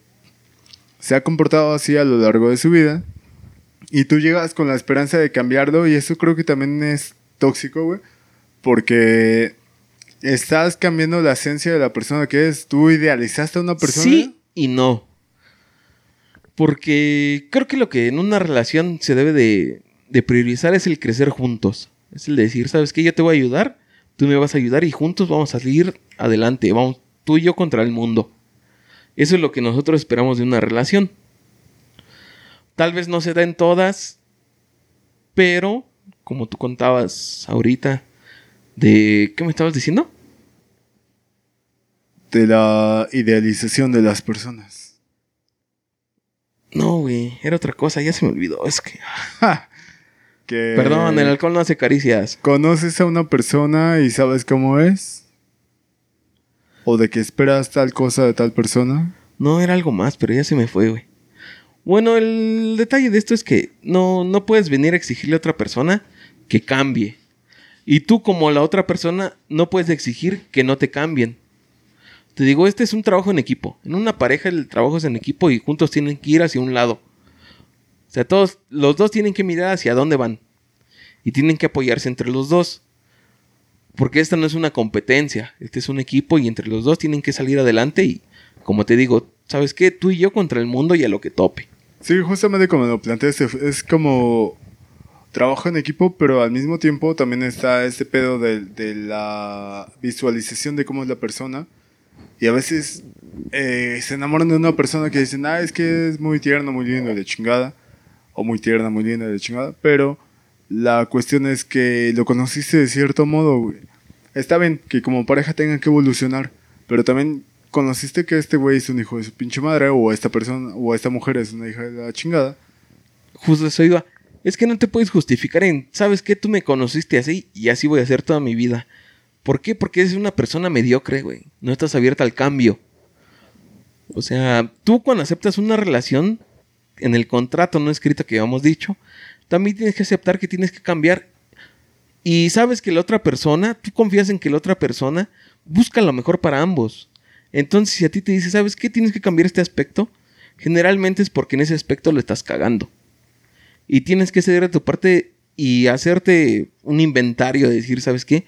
se ha comportado así a lo largo de su vida. Y tú llegas con la esperanza de cambiarlo y eso creo que también es tóxico, güey. Porque estás cambiando la esencia de la persona que es. Tú idealizaste a una persona. Sí y no. Porque creo que lo que en una relación se debe de, priorizar es el crecer juntos. Es el de decir, ¿sabes qué? Yo te voy a ayudar, tú me vas a ayudar y juntos vamos a salir adelante. Vamos, tú y yo contra el mundo. Eso es lo que nosotros esperamos de una relación. Tal vez no se da en todas, pero como tú contabas ahorita, de... ¿Qué me estabas diciendo? De la idealización de las personas. No, güey, era otra cosa, ya se me olvidó. Es que... Ja. Que Perdón, el alcohol no hace caricias. ¿Conoces a una persona y sabes cómo es? ¿O de que esperas tal cosa de tal persona? No, era algo más, pero ya se me fue, güey. Bueno, el detalle de esto es que no, no puedes venir a exigirle a otra persona que cambie. Y tú como la otra persona no puedes exigir que no te cambien. Te digo, este es un trabajo en equipo. En una pareja el trabajo es en equipo y juntos tienen que ir hacia un lado. O sea, todos, los dos tienen que mirar hacia dónde van. Y tienen que apoyarse entre los dos. Porque esta no es una competencia. Este es un equipo y entre los dos tienen que salir adelante y, como te digo, ¿sabes qué? Tú y yo contra el mundo y a lo que tope. Sí, justamente como lo planteaste, es como trabajo en equipo, pero al mismo tiempo también está este pedo de, de la visualización de cómo es la persona. Y a veces eh, se enamoran de una persona que dicen, ah, es que es muy tierno, muy lindo de chingada. O muy tierna, muy linda de chingada. Pero la cuestión es que lo conociste de cierto modo, güey. Está bien que como pareja tengan que evolucionar, pero también conociste que este güey es un hijo de su pinche madre, o esta persona, o esta mujer es una hija de la chingada. Justo eso iba. Es que no te puedes justificar en, ¿sabes qué? Tú me conociste así y así voy a hacer toda mi vida. ¿Por qué? Porque eres una persona mediocre, güey. No estás abierta al cambio. O sea, tú cuando aceptas una relación, en el contrato no escrito que habíamos dicho, también tienes que aceptar que tienes que cambiar. Y sabes que la otra persona, tú confías en que la otra persona busca lo mejor para ambos. Entonces, si a ti te dice, ¿sabes qué? Tienes que cambiar este aspecto, generalmente es porque en ese aspecto lo estás cagando. Y tienes que ceder a tu parte y hacerte un inventario de decir, ¿sabes qué?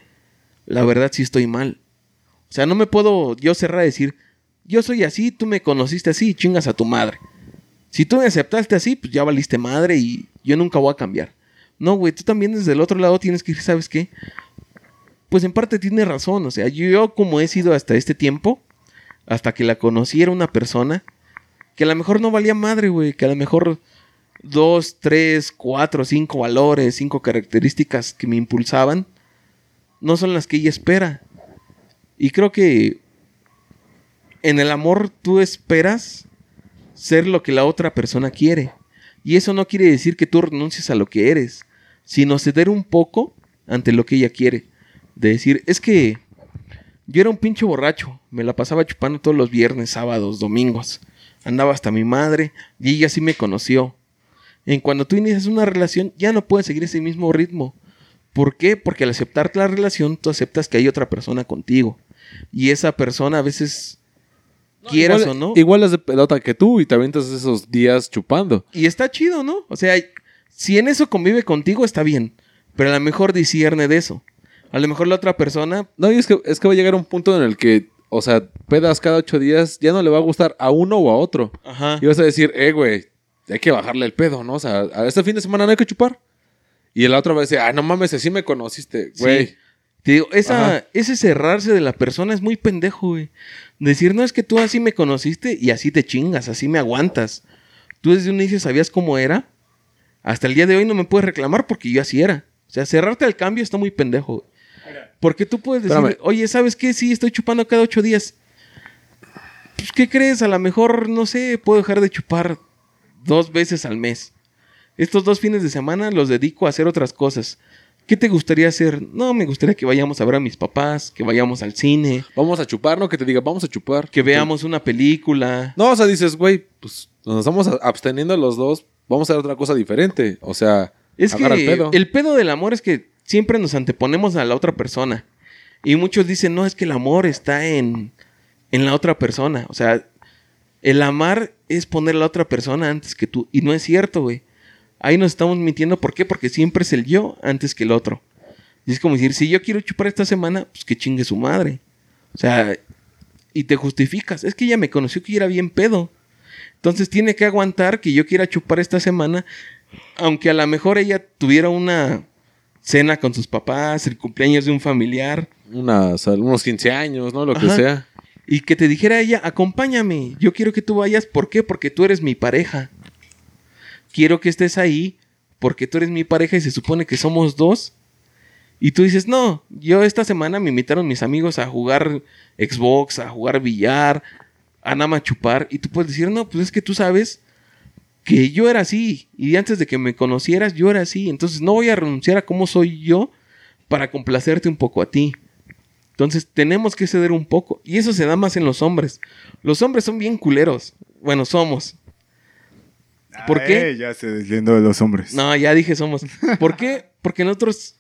La verdad sí estoy mal. O sea, no me puedo yo cerrar a decir, yo soy así, tú me conociste así, chingas a tu madre. Si tú me aceptaste así, pues ya valiste madre y yo nunca voy a cambiar. No, güey, tú también desde el otro lado tienes que decir, ¿sabes qué? Pues en parte tienes razón, o sea, yo como he sido hasta este tiempo, hasta que la conocí era una persona que a lo mejor no valía madre, güey, que a lo mejor dos, tres, cuatro, cinco valores, cinco características que me impulsaban, no son las que ella espera. Y creo que en el amor tú esperas ser lo que la otra persona quiere. Y eso no quiere decir que tú renuncies a lo que eres, sino ceder un poco ante lo que ella quiere. De decir, es que yo era un pinche borracho, me la pasaba chupando todos los viernes, sábados, domingos. Andaba hasta mi madre y ella sí me conoció. En cuando tú inicias una relación, ya no puedes seguir ese mismo ritmo. ¿Por qué? Porque al aceptar la relación, tú aceptas que hay otra persona contigo. Y esa persona a veces, quieras igual, o no. Igual es de pelota que tú y te avientas esos días chupando. Y está chido, ¿no? O sea, si en eso convive contigo, está bien. Pero a lo mejor discierne de eso. A lo mejor la otra persona. No, y es que, es que va a llegar un punto en el que, o sea, pedas cada ocho días, ya no le va a gustar a uno o a otro. Ajá. Y vas a decir, eh, güey, hay que bajarle el pedo, ¿no? O sea, a este fin de semana no hay que chupar. Y el otro va a decir, ah, no mames, así me conociste, güey. Sí. Te digo, esa, Ajá. ese cerrarse de la persona es muy pendejo, güey. Decir, no es que tú así me conociste y así te chingas, así me aguantas. Tú desde un inicio sabías cómo era. Hasta el día de hoy no me puedes reclamar porque yo así era. O sea, cerrarte al cambio está muy pendejo. güey. Porque tú puedes decir, Espérame. oye, ¿sabes qué? Sí, estoy chupando cada ocho días. Pues, ¿qué crees? A lo mejor, no sé, puedo dejar de chupar dos veces al mes. Estos dos fines de semana los dedico a hacer otras cosas. ¿Qué te gustaría hacer? No, me gustaría que vayamos a ver a mis papás, que vayamos al cine, Vamos a chupar, ¿no? Que te diga, vamos a chupar. que veamos una película. No, o sea, dices, güey, pues nos estamos absteniendo los dos, vamos a hacer otra cosa diferente. O sea, Es que el pedo. el pedo del amor es que siempre nos anteponemos a la otra persona. Y muchos dicen, no, es que el amor está en, en la otra persona. O sea, el amar es poner a la otra persona antes que tú. Y no es cierto, güey. Ahí nos estamos mintiendo. ¿Por qué? Porque siempre es el yo antes que el otro. Y es como decir, si yo quiero chupar esta semana, pues que chingue su madre. O sea, y te justificas. Es que ella me conoció que yo era bien pedo. Entonces tiene que aguantar que yo quiera chupar esta semana aunque a lo mejor ella tuviera una cena con sus papás, el cumpleaños de un familiar, Unas- unos 15 años, ¿no? Lo que sea. y que te dijera ella, acompáñame, yo quiero que tú vayas, ¿por qué? Porque tú eres mi pareja. Quiero que estés ahí porque tú eres mi pareja y se supone que somos dos. Y tú dices, no, yo esta semana me invitaron mis amigos a jugar Xbox, a jugar billar, a nada más chupar. Y tú puedes decir, no, pues es que tú sabes que yo era así. Y antes de que me conocieras, yo era así. Entonces no voy a renunciar a cómo soy yo para complacerte un poco a ti. Entonces tenemos que ceder un poco. Y eso se da más en los hombres. Los hombres son bien culeros. Bueno, somos. ¿Por qué? Ay, ya se deslindo de los hombres. No, ya dije somos. ¿Por qué? Porque nosotros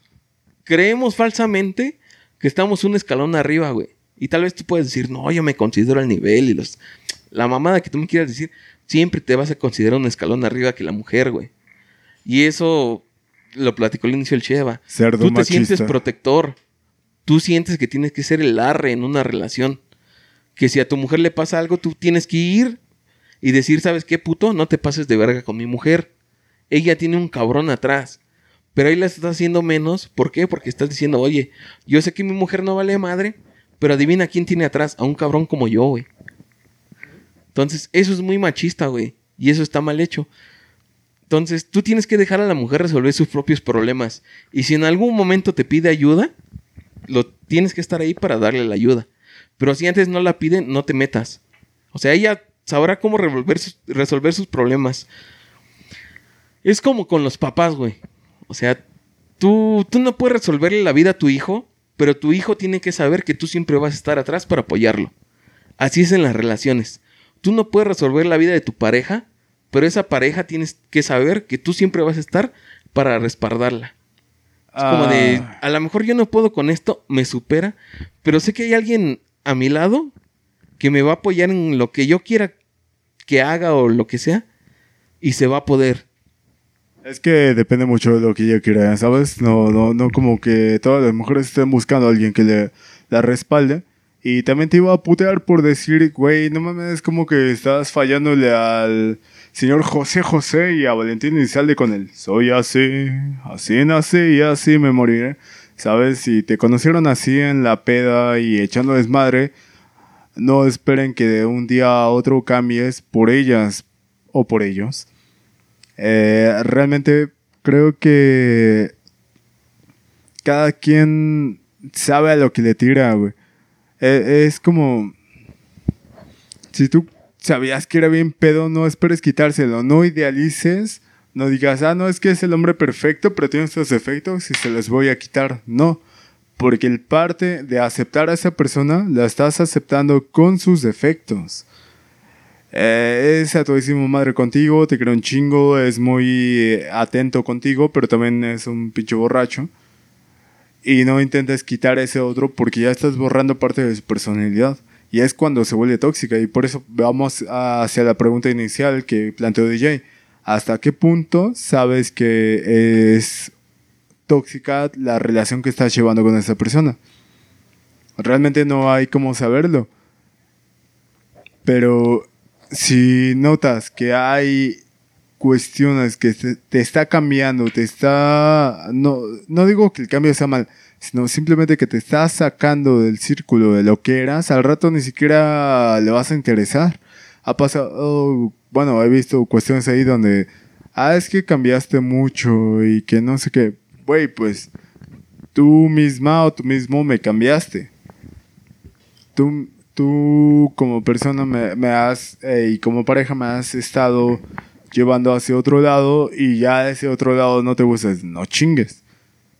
creemos falsamente que estamos un escalón arriba, güey. Y tal vez tú puedes decir, no, yo me considero al nivel y los... La mamada que tú me quieras decir, siempre te vas a considerar un escalón arriba que la mujer, güey. Y eso lo platicó al inicio el Cheva. Cerdo Tú te machista. sientes protector. Tú sientes que tienes que ser el arre en una relación. Que si a tu mujer le pasa algo, tú tienes que ir y decir, ¿sabes qué, puto? No te pases de verga con mi mujer. Ella tiene un cabrón atrás. Pero ahí la estás haciendo menos. ¿Por qué? Porque estás diciendo, oye, yo sé que mi mujer no vale madre, pero adivina quién tiene atrás. A un cabrón como yo, güey. Entonces, eso es muy machista, güey. Y eso está mal hecho. Entonces, tú tienes que dejar a la mujer resolver sus propios problemas. Y si en algún momento te pide ayuda, lo tienes que estar ahí para darle la ayuda. Pero si antes no la piden, no te metas. O sea, ella sabrá cómo revolver resolver sus problemas. Es como con los papás, güey. O sea, tú, tú no puedes resolverle la vida a tu hijo, pero tu hijo tiene que saber que tú siempre vas a estar atrás para apoyarlo. Así es en las relaciones. Tú no puedes resolver la vida de tu pareja, pero esa pareja tienes que saber que tú siempre vas a estar para respaldarla. Es como de, Ah. a lo mejor yo no puedo con esto, me supera, pero sé que hay alguien a mi lado que me va a apoyar en lo que yo quiera que haga o lo que sea, y se va a poder. Es que depende mucho de lo que ella quiera, ¿sabes? No, no, no como que todas las mujeres estén buscando a alguien que le la respalde. Y también te iba a putear por decir, güey, no mames, es como que estás fallándole al señor José José y a Valentín Elizalde con él. Soy así, así nací y así me moriré. ¿Sabes? Si te conocieron así en la peda y echando desmadre, no esperen que de un día a otro cambies por ellas o por ellos. Eh, realmente creo que cada quien sabe a lo que le tira, güey. Eh, es como... Si tú sabías que era bien pedo, no esperes quitárselo. No idealices. No digas, ah, no, es que es el hombre perfecto, pero tiene estos defectos y se los voy a quitar. No. Porque el parte de aceptar a esa persona, la estás aceptando con sus defectos. Eh, es a todísimo madre contigo, te cree un chingo, es muy eh, atento contigo, pero también es un pinche borracho. Y no intentes quitar ese otro porque ya estás borrando parte de su personalidad. Y es cuando se vuelve tóxica. Y por eso vamos hacia la pregunta inicial que planteó DJ. ¿Hasta qué punto sabes que es tóxica la relación que estás llevando con esa persona? Realmente no hay cómo saberlo. Pero si notas que hay cuestiones que te, está cambiando, te está... No, no digo que el cambio sea mal, sino simplemente que te está sacando del círculo de lo que eras, al rato ni siquiera le vas a interesar. Ha pasado, bueno, he visto cuestiones ahí donde, ah, es que cambiaste mucho y que no sé qué, güey, pues tú misma o tú mismo me cambiaste. Tú, tú como persona me, me has, eh, y como pareja me has estado llevando hacia otro lado y ya ese otro lado no te gusta, no chingues.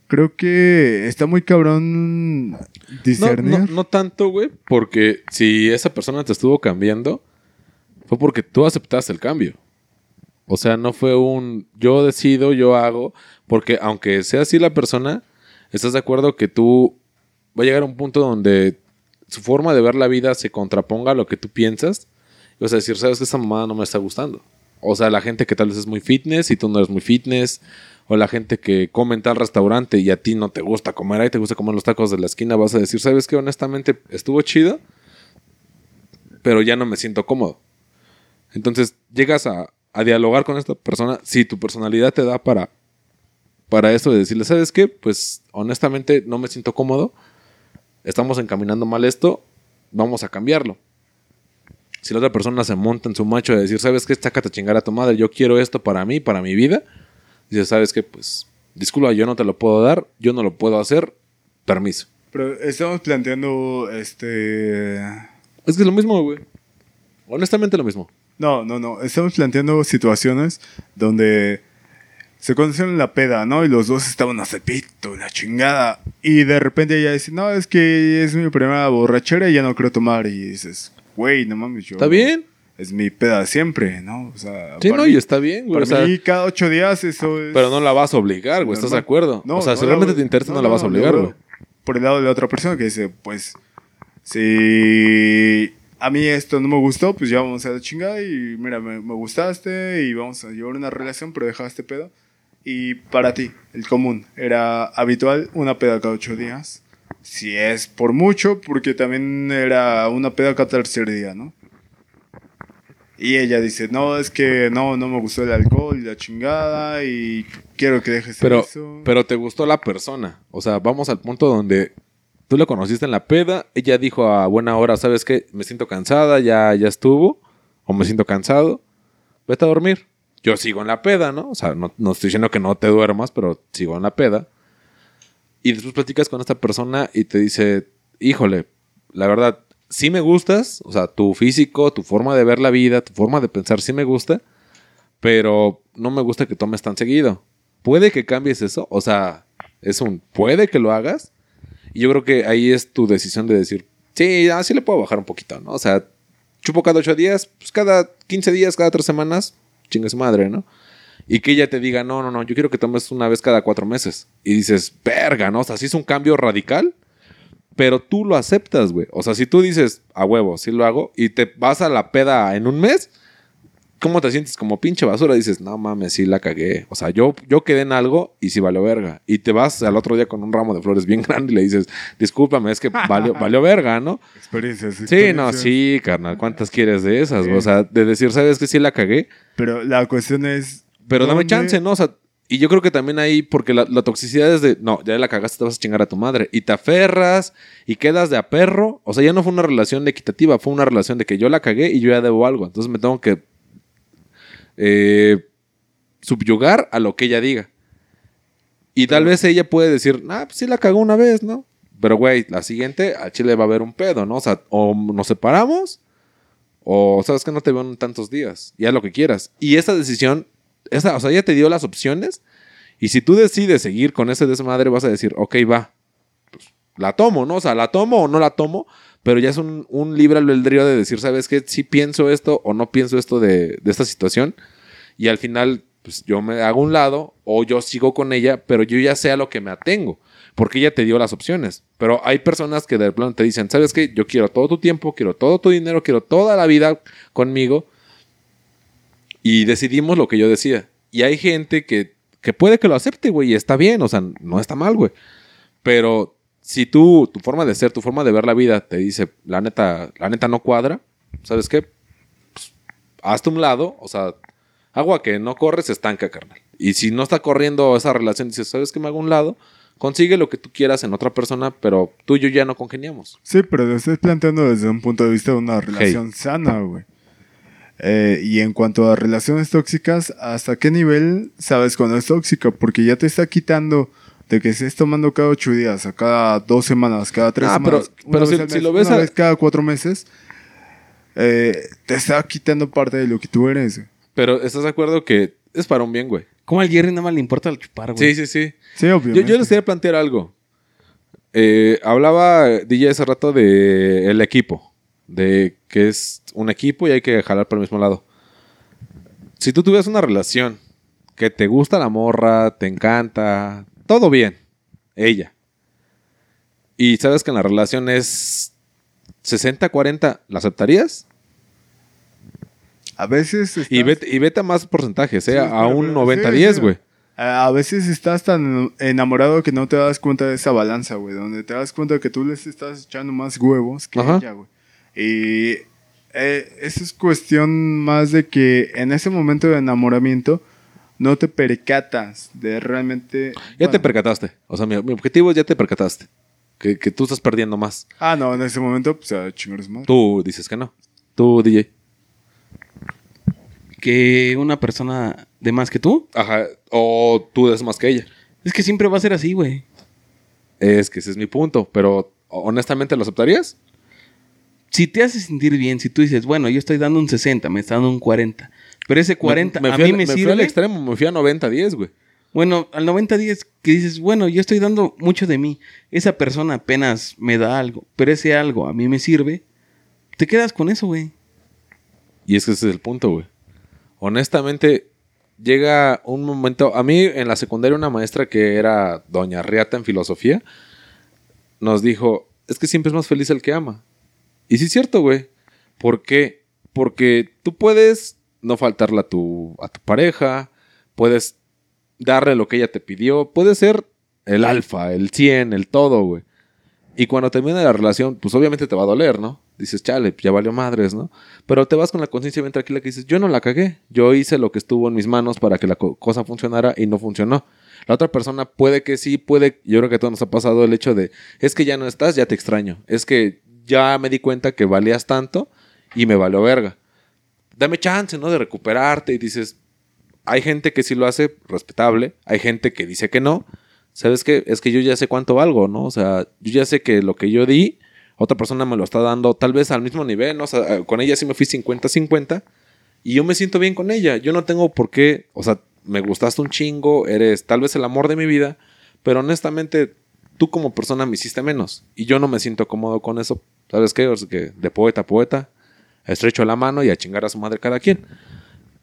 Creo que está muy cabrón No, discernir. no, no tanto, güey, porque si esa persona te estuvo cambiando, fue porque tú aceptaste el cambio. O sea, no fue un yo decido, yo hago, porque aunque sea así la persona, estás de acuerdo que tú va a llegar a un punto donde su forma de ver la vida se contraponga a lo que tú piensas. Y vas a decir, sabes que esta mamada no me está gustando. O sea, la gente que tal vez es muy fitness y tú no eres muy fitness. O la gente que come en tal restaurante y a ti no te gusta comer ahí, te gusta comer los tacos de la esquina, vas a decir, ¿sabes qué? Honestamente estuvo chido, pero ya no me siento cómodo. Entonces llegas a, a dialogar con esta persona, si tu personalidad te da para, para eso de decirle, ¿sabes qué? Pues honestamente no me siento cómodo, estamos encaminando mal esto, vamos a cambiarlo. Si la otra persona se monta en su macho de decir, ¿sabes qué? Chácate a chingar a tu madre, yo quiero esto para mí, para mi vida. Dice, ¿sabes qué? Pues, disculpa, yo no te lo puedo dar, yo no lo puedo hacer, permiso. Pero estamos planteando, este... Es que es lo mismo, güey. Honestamente lo mismo. No, no, no. Estamos planteando situaciones donde se conocieron en la peda, ¿no? Y los dos estaban a cepito, la chingada. Y de repente ella dice, no, es que es mi primera borrachera y ya no quiero tomar. Y dices, güey, no mames, yo... ¿Está bien? Es mi peda siempre, ¿no? O sea, Sí, no, mí- y está bien, güey. Para O sea, mí cada ocho días eso es... pero no la vas a obligar, güey. ¿Estás de acuerdo? No, o sea, no si realmente te interesa, no, no, la vas a obligar, güey. Por el lado de la otra persona que dice, pues, si a mí esto no me gustó, pues ya vamos a la chingada y mira, me, me gustaste y vamos a llevar una relación, pero dejaste pedo. Y para ti, el común, era habitual una peda cada ocho días. Si es por mucho, porque también era una peda cada tercer día, ¿no? Y ella dice, no, es que no, no me gustó el alcohol y la chingada y quiero que dejes Pero, eso. pero te gustó la persona. O sea, vamos al punto donde tú la conociste en la peda. Ella dijo a buena hora, ¿sabes qué? Me siento cansada, ya, ya estuvo. O me siento cansado. Vete a dormir. Yo sigo en la peda, ¿no? O sea, no, no estoy diciendo que no te duermas, pero sigo en la peda. Y después platicas con esta persona y te dice, híjole, la verdad, sí me gustas. O sea, tu físico, tu forma de ver la vida, tu forma de pensar, sí me gusta. Pero no me gusta que tomes tan seguido. Puede que cambies eso. O sea, es un puede que lo hagas. Y yo creo que ahí es tu decisión de decir, sí, así le puedo bajar un poquito, ¿no? O sea, chupo cada ocho días, pues cada 15 días, cada tres semanas, chingue su madre, ¿no? Y que ella te diga, no, no, no, yo quiero que tomes una vez cada cuatro meses. Y dices, verga, ¿no? O sea, sí es un cambio radical, pero tú lo aceptas, güey. O sea, si tú dices, a huevo, sí lo hago, y te vas a la peda en un mes, ¿cómo te sientes? Como pinche basura. Dices, no mames, sí la cagué. O sea, yo, yo quedé en algo y sí valió verga. Y te vas al otro día con un ramo de flores bien <laughs> grande y le dices, discúlpame, es que valió, valió verga, ¿no? Experiencias. Sí, experiencias. no, sí, carnal. ¿Cuántas quieres de esas? Sí. O sea, de decir, ¿sabes que sí la cagué? Pero la cuestión es. Pero dame ¿dónde- chance, ¿no? O sea, y yo creo que también ahí, porque la, la toxicidad es de, no, ya la cagaste, te vas a chingar a tu madre. Y te aferras y quedas de a perro. O sea, ya no fue una relación equitativa, fue una relación de que yo la cagué y yo ya debo algo. Entonces me tengo que eh, subyugar a lo que ella diga. Y tal vez ella puede decir, ah, pues sí la cagó una vez, ¿no? Pero, güey, la siguiente a Chile va a haber un pedo, ¿no? O sea, o nos separamos o sabes que no te veo en tantos días. Ya lo que quieras. Y esa decisión, esa, o sea, ella te dio las opciones. Y si tú decides seguir con ese desmadre, vas a decir, ok, va. Pues, la tomo, ¿no? O sea, la tomo o no la tomo. Pero ya es un, un libre albedrío de decir, ¿sabes qué? Si pienso esto o no pienso esto de, de esta situación. Y al final, pues yo me hago un lado o yo sigo con ella, pero yo ya sé a lo que me atengo. Porque ella te dio las opciones. Pero hay personas que de plano te dicen, ¿sabes qué? Yo quiero todo tu tiempo, quiero todo tu dinero, quiero toda la vida conmigo. Y decidimos lo que yo decía. Y hay gente que, que puede que lo acepte, güey, y está bien, o sea, no está mal, güey. Pero si tú, tu forma de ser, tu forma de ver la vida te dice, la neta, la neta no cuadra, ¿sabes qué? Pues, hazte un lado, o sea, agua que no corre se estanca, carnal. Y si no está corriendo esa relación, dices, ¿sabes qué? Me hago un lado, consigue lo que tú quieras en otra persona, pero tú y yo ya no congeniamos. Sí, pero lo estás planteando desde un punto de vista de una relación sana, güey. Eh, y en cuanto a relaciones tóxicas, ¿hasta qué nivel sabes cuando es tóxica? Porque ya te está quitando de que estés tomando cada ocho días, a cada dos semanas, cada tres Ah, pero- semanas. pero una si- lo ves una a- vez cada cuatro meses, eh, te está quitando parte de lo que tú eres. Pero ¿estás de acuerdo que es para un bien, güey? ¿Cómo al Jerry nada más le importa el chupar, güey? Sí, sí, sí. Sí, Yo, obviamente. yo les quería plantear algo. Eh, hablaba DJ hace rato de el equipo. De que es un equipo y hay que jalar para el mismo lado. Si tú tuvieras una relación que te gusta la morra, te encanta, todo bien, ella. Y sabes que en la relación es 60-40, ¿la aceptarías? A veces. Y vete, y vete a más porcentajes, ¿eh? Sí, a un pero- 90-10, sí, sí. güey. A a veces estás tan enamorado que no te das cuenta de esa balanza, güey. Donde te das cuenta que tú les estás echando más huevos que Ajá. ella, güey. Y eh, eso es cuestión más de que en ese momento de enamoramiento no te percatas de realmente... Ya te percataste. O sea, mi, mi objetivo es ya te percataste. Que, que tú estás perdiendo más. Ah, no, en ese momento, pues a chingar su madre. Tú dices que no. Tú, DJ. Que una persona de más que tú. Ajá. O tú eres más que ella. Es que siempre va a ser así, güey. Es que ese es mi punto. Pero, honestamente, ¿lo aceptarías? Si te hace sentir bien, si tú dices, bueno, yo estoy dando un 60, me está dando un 40. Pero ese 40 Me- me a mí al- me, sirve. al extremo. Me fui a 90-10, güey. Bueno, al 90-10 que dices, bueno, yo estoy dando mucho de mí. Esa persona apenas me da algo, pero ese algo a mí me sirve. Te quedas con eso, güey. Y es que ese es el punto, güey. Honestamente, llega un momento. A mí, en la secundaria, una maestra que era Doña Riata en filosofía, nos dijo: Es que siempre es más feliz el que ama. Y sí es cierto, güey. ¿Por qué? Porque tú puedes no faltarle a tu, a tu pareja, puedes darle lo que ella te pidió, puedes ser el alfa, el 100, el todo, güey. Y cuando termina la relación, pues obviamente te va a doler, ¿no? Dices, chale, ya valió madres, ¿no? Pero te vas con la conciencia bien tranquila que dices, yo no la cagué. Yo hice lo que estuvo en mis manos para que la co- cosa funcionara y no funcionó. La otra persona puede que sí, puede. Yo creo que a todos nos ha pasado el hecho de, es que ya no estás, ya te extraño. Es que ya me di cuenta que valías tanto y me valió verga. Dame chance, ¿no? De recuperarte y dices, hay gente que sí lo hace respetable, hay gente que dice que no. ¿Sabes qué? Es que yo ya sé cuánto valgo, ¿no? O sea, yo ya sé que lo que yo di, otra persona me lo está dando tal vez al mismo nivel, ¿no? O sea, eh, con ella sí me fui 50-50 y yo me siento bien con ella. Yo no tengo por qué, o sea, me gustaste un chingo, eres tal vez el amor de mi vida, pero honestamente tú como persona me hiciste menos y yo no me siento cómodo con eso. ¿Sabes qué? O sea, de poeta a poeta estrecho la mano y a chingar a su madre cada quien.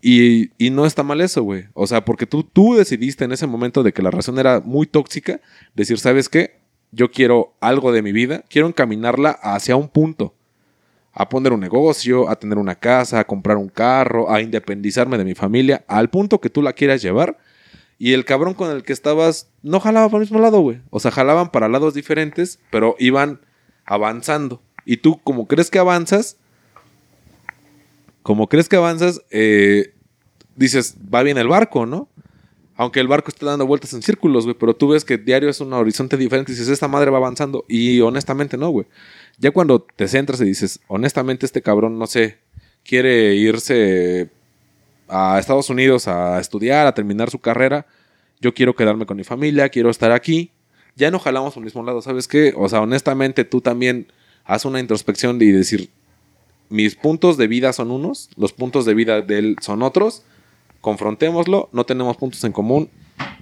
Y, y no está mal eso, güey. O sea, porque tú, tú decidiste en ese momento de que la relación era muy tóxica, decir, ¿sabes qué? Yo quiero algo de mi vida, quiero encaminarla hacia un punto. A poner un negocio, a tener una casa, a comprar un carro, a independizarme de mi familia, al punto que tú la quieras llevar. Y el cabrón con el que estabas no jalaba para el mismo lado, güey. O sea, jalaban para lados diferentes, pero iban avanzando. Y tú, como crees que avanzas, como crees que avanzas, eh, dices, va bien el barco, ¿no? Aunque el barco esté dando vueltas en círculos, güey, pero tú ves que diario es un horizonte diferente y dices, esta madre va avanzando. Y honestamente no, güey. Ya cuando te centras y dices, honestamente este cabrón, no sé, quiere irse a Estados Unidos a estudiar, a terminar su carrera, yo quiero quedarme con mi familia, quiero estar aquí. Ya no jalamos al mismo lado, ¿sabes qué? O sea, honestamente tú también haz una introspección y decir, mis puntos de vida son unos, los puntos de vida de él son otros, confrontémoslo, no tenemos puntos en común,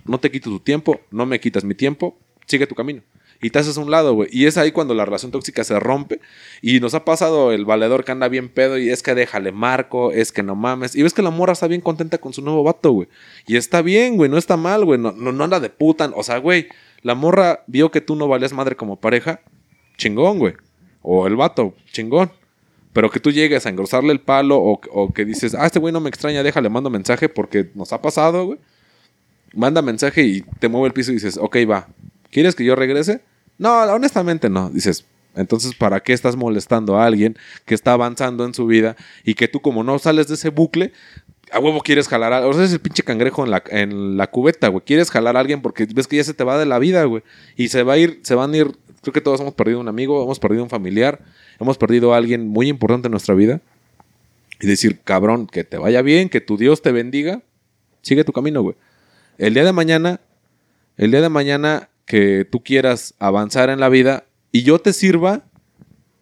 no te quito tu tiempo, no me quitas mi tiempo, sigue tu camino. Y te haces a un lado, güey. Y es ahí cuando la relación tóxica se rompe. Y nos ha pasado el valedor que anda bien pedo y es que déjale marco, es que no mames. Y ves que la morra está bien contenta con su nuevo vato, güey. Y está bien, güey, no está mal, güey. No, no, anda de puta. O sea, güey, la morra vio que tú no valías madre como pareja. Chingón, güey. O el vato, chingón. Pero que tú llegues a engrosarle el palo o, que dices, ah, este güey no me extraña, déjale, mando mensaje porque nos ha pasado, güey. Manda mensaje y te mueve el piso y dices, ok, va. ¿Quieres que yo regrese? No, honestamente no. Dices, entonces, ¿para qué estás molestando a alguien que está avanzando en su vida y que tú como no sales de ese bucle, a huevo quieres jalar a... O sea, es el pinche cangrejo en la, en la cubeta, güey. Quieres jalar a alguien porque ves que ya se te va de la vida, güey. Y se va a ir, se van a ir... Creo que todos hemos perdido un amigo, hemos perdido un familiar, hemos perdido a alguien muy importante en nuestra vida. Y decir, cabrón, que te vaya bien, que tu Dios te bendiga, sigue tu camino, güey. El día de mañana, el día de mañana que tú quieras avanzar en la vida y yo te sirva,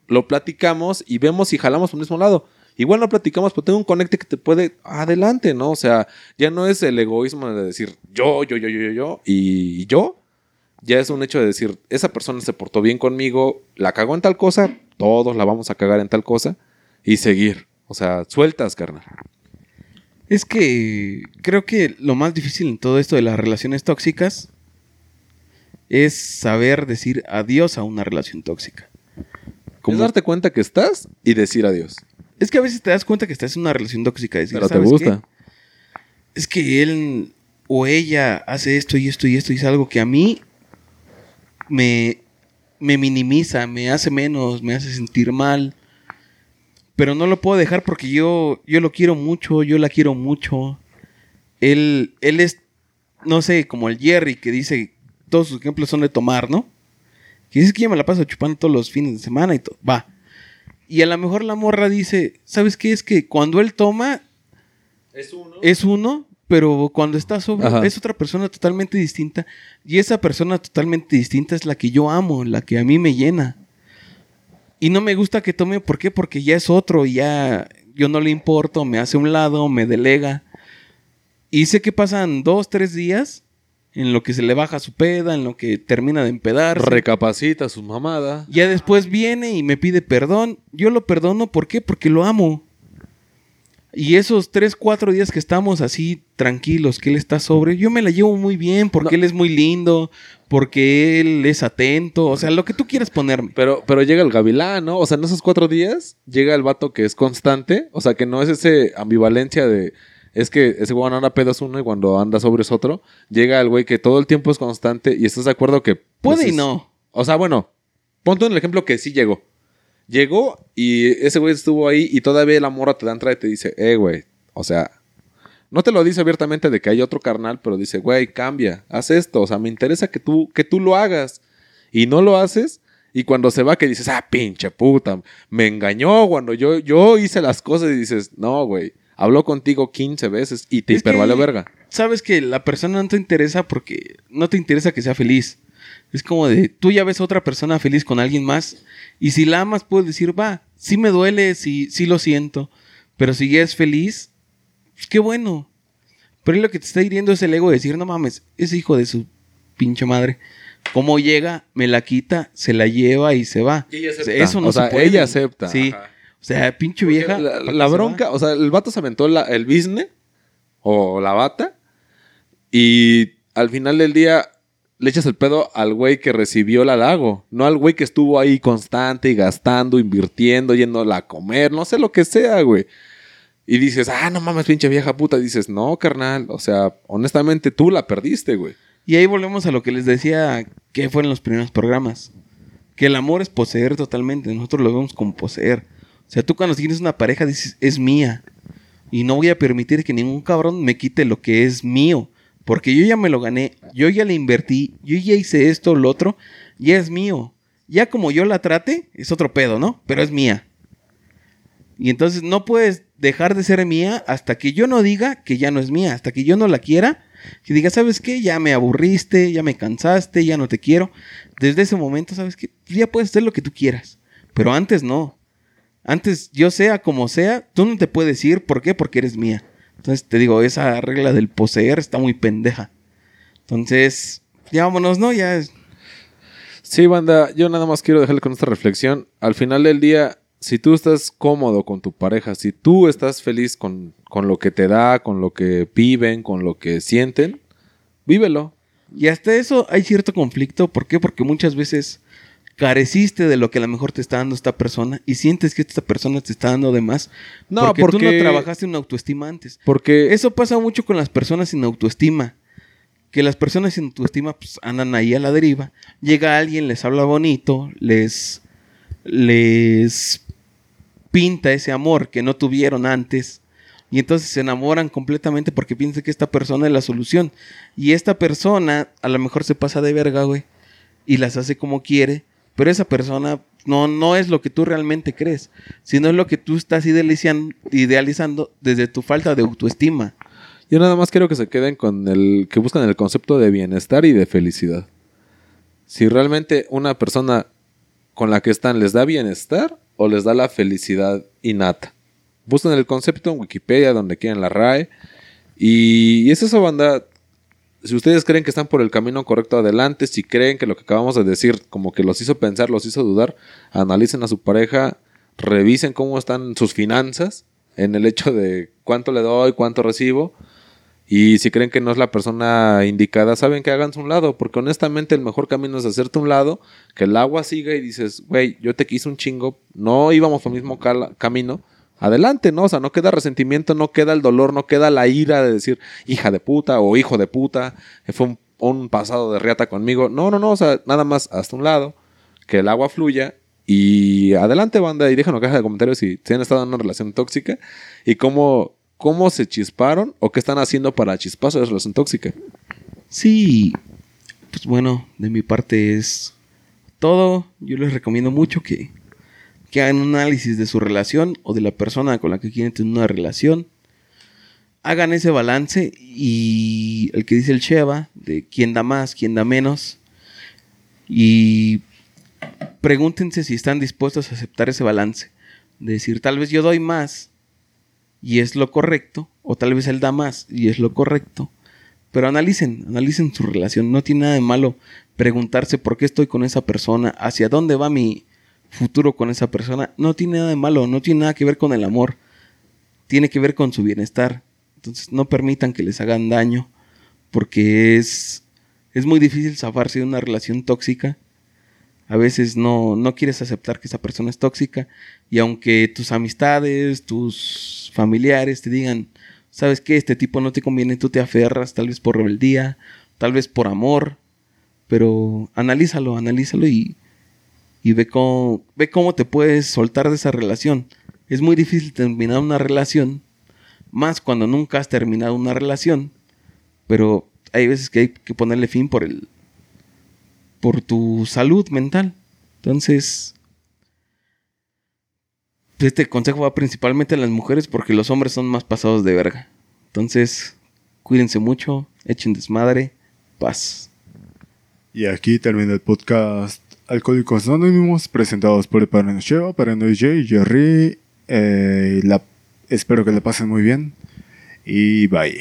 lo platicamos y vemos si jalamos por el mismo lado. Igual no platicamos, pero tengo un conecte que te puede adelante, ¿no? O sea, ya no es el egoísmo de decir yo, yo, yo, yo, yo, yo y yo. Ya es un hecho de decir, esa persona se portó bien conmigo, la cagó en tal cosa, todos la vamos a cagar en tal cosa y seguir. O sea, sueltas, carnal. Es que creo que lo más difícil en todo esto de las relaciones tóxicas es saber decir adiós a una relación tóxica. Es darte cuenta que estás y decir adiós. Es que a veces te das cuenta que estás en una relación tóxica. Decir, Pero te "¿Sabes gusta. qué? Es que él o ella hace esto y esto y esto y es algo que a mí me, me minimiza, me hace menos, me hace sentir mal. Pero no lo puedo dejar porque yo, yo lo quiero mucho, yo la quiero mucho. Él, él es, no sé, como el Jerry que dice, todos sus ejemplos son de tomar, ¿no? Que dice que yo me la paso chupando todos los fines de semana y todo. Va. Y a lo mejor la morra dice, ¿sabes qué? Es que cuando él toma, Es uno. es uno, pero cuando está sobre Ajá. es otra persona totalmente distinta. Y esa persona totalmente distinta es la que yo amo, la que a mí me llena. Y no me gusta que tome, ¿por qué? Porque ya es otro, ya yo no le importo, me hace un lado, me delega. Y sé que pasan dos, tres días en lo que se le baja su peda, en lo que termina de empedar. Recapacita su mamada. Ya después viene y me pide perdón. Yo lo perdono, ¿por qué? Porque lo amo. Y esos tres, cuatro días que estamos así tranquilos, que él está sobre, yo me la llevo muy bien, porque él es muy lindo, porque él es atento, o sea, lo que tú quieras ponerme. Pero, pero llega el gavilán, ¿no? O sea, en esos cuatro días llega el vato que es constante. O sea, que no es ese ambivalencia de. Es que ese güey anda pedo es uno y cuando anda sobre es otro. Llega el güey que todo el tiempo es constante y estás de acuerdo que. pues, Puede y no. O sea, bueno, ponte en el ejemplo que sí llegó. Llegó y ese güey estuvo ahí y todavía la morra te da entrada y te dice, eh, güey, o sea, no te lo dice abiertamente de que hay otro carnal, pero dice, güey, cambia, haz esto, o sea, me interesa que tú, que tú lo hagas. Y no lo haces y cuando se va que dices, ah, pinche puta, me engañó cuando yo, yo hice las cosas y dices, no, güey, habló contigo 15 veces y te hipervalió verga. Sabes que la persona no te interesa porque no te interesa que sea feliz. Es como de, tú ya ves a otra persona feliz con alguien más y si la amas puedes decir, va, sí me duele, sí, sí lo siento, pero si ya es feliz, pues qué bueno. Pero lo que te está hiriendo es el ego de decir, no mames, ese hijo de su pinche madre. ¿Cómo llega? Me la quita, se la lleva y se va. Y ella acepta. Eso no O se sea, puede. ella acepta, Sí. ajá. O sea, pinche vieja. La, ¿para qué la se bronca, o sea, el vato se aventó la- el business o la bata y al final del día le echas el pedo al güey que recibió el halago, no al güey que estuvo ahí constante y gastando, invirtiendo, yéndola a comer, no sé lo que sea, güey. Y dices, ah, no mames, pinche vieja puta. dices, no, carnal. O sea, honestamente tú la perdiste, güey. Y ahí volvemos a lo que les decía que fue en los primeros programas. Que el amor es poseer totalmente. Nosotros lo vemos como poseer. O sea, tú cuando tienes una pareja dices, es mía. Y no voy a permitir que ningún cabrón me quite lo que es mío. Porque yo ya me lo gané, yo ya le invertí, yo ya hice esto, lo otro, ya es mío. Ya como yo la trate, es otro pedo, ¿no? Pero es mía. Y entonces no puedes dejar de ser mía hasta que yo no diga que ya no es mía, hasta que yo no la quiera, que diga, ¿sabes qué? Ya me aburriste, ya me cansaste, ya no te quiero. Desde ese momento, ¿sabes qué? Ya puedes hacer lo que tú quieras. Pero antes no. Antes, yo sea como sea, tú no te puedes ir. ¿Por qué? Porque eres mía. Entonces te digo, esa regla del poseer está muy pendeja. Entonces, ya vámonos, ¿no? Ya es- Sí, banda, yo nada más quiero dejarle con esta reflexión. Al final del día, si tú estás cómodo con tu pareja, si tú estás feliz con, con lo que te da, con lo que viven, con lo que sienten, vívelo. Y hasta eso hay cierto conflicto. ¿Por qué? Porque muchas veces careciste de lo que a lo mejor te está dando esta persona y sientes que esta persona te está dando de más. No, porque, tú no trabajaste en autoestima antes. Porque Eso pasa mucho con las personas sin autoestima. Que las personas sin autoestima pues, andan ahí a la deriva. Llega alguien, les habla bonito, les, les pinta ese amor que no tuvieron antes. Y entonces se enamoran completamente porque piensan que esta persona es la solución. Y esta persona a lo mejor se pasa de verga, güey. Y las hace como quiere. Pero esa persona no, no es lo que tú realmente crees. Sino es lo que tú estás idealizan- idealizando desde tu falta de autoestima. yo nada más quiero que se queden con el que buscan el concepto de bienestar y de felicidad. Si realmente una persona con la que están les da bienestar o les da la felicidad innata. Buscan el concepto en Wikipedia, donde quieran la RAE. Y, y es eso, banda. Si ustedes creen que están por el camino correcto adelante, si creen que lo que acabamos de decir como que los hizo pensar, los hizo dudar, analicen a su pareja, revisen cómo están sus finanzas en el hecho de cuánto le doy, cuánto recibo. Y si creen que no es la persona indicada, saben que háganse un lado, porque honestamente el mejor camino es hacerte un lado, que el agua siga y dices, güey, yo te quise un chingo, no íbamos por el mismo camino, adelante, ¿no? O sea, no queda resentimiento, no queda el dolor, no queda la ira de decir, hija de puta o hijo de puta, eh, fue un, pasado de riata conmigo. No, no, no, o sea, nada más hasta un lado, que el agua fluya y adelante, banda, y déjanos caja de comentarios si, si han estado en una relación tóxica y cómo, cómo se chisparon o qué están haciendo para chispazo de relación tóxica. Sí, pues bueno, de mi parte es todo. Yo les recomiendo mucho que, que hagan un análisis de su relación o de la persona con la que quieren tener una relación. Hagan ese balance y el que dice el Sheva, de quién da más, quién da menos. Y pregúntense si están dispuestos a aceptar ese balance. De decir, tal vez yo doy más y es lo correcto, o tal vez él da más y es lo correcto. Pero analicen, analicen su relación. No tiene nada de malo preguntarse por qué estoy con esa persona, hacia dónde va mi futuro con esa persona. No tiene nada de malo, no tiene nada que ver con el amor. Tiene que ver con su bienestar. Entonces no permitan que les hagan daño, porque es, es muy difícil zafarse de una relación tóxica. A veces no, no quieres aceptar que esa persona es tóxica y aunque tus amistades, tus familiares te digan, sabes que este tipo no te conviene, tú te aferras, tal vez por rebeldía, tal vez por amor, pero analízalo, analízalo y, y ve, cómo, ve cómo te puedes soltar de esa relación. Es muy difícil terminar una relación, más cuando nunca has terminado una relación, pero hay veces que hay que ponerle fin por el por tu salud mental. Entonces, este consejo va principalmente a las mujeres porque los hombres son más pasados de verga. Entonces, cuídense mucho, echen desmadre, paz. Y aquí termina el podcast Alcohólicos Anónimos, presentados por Sheva, Paranoid J, Jerry. eh, la, espero que le pasen muy bien. Y bye.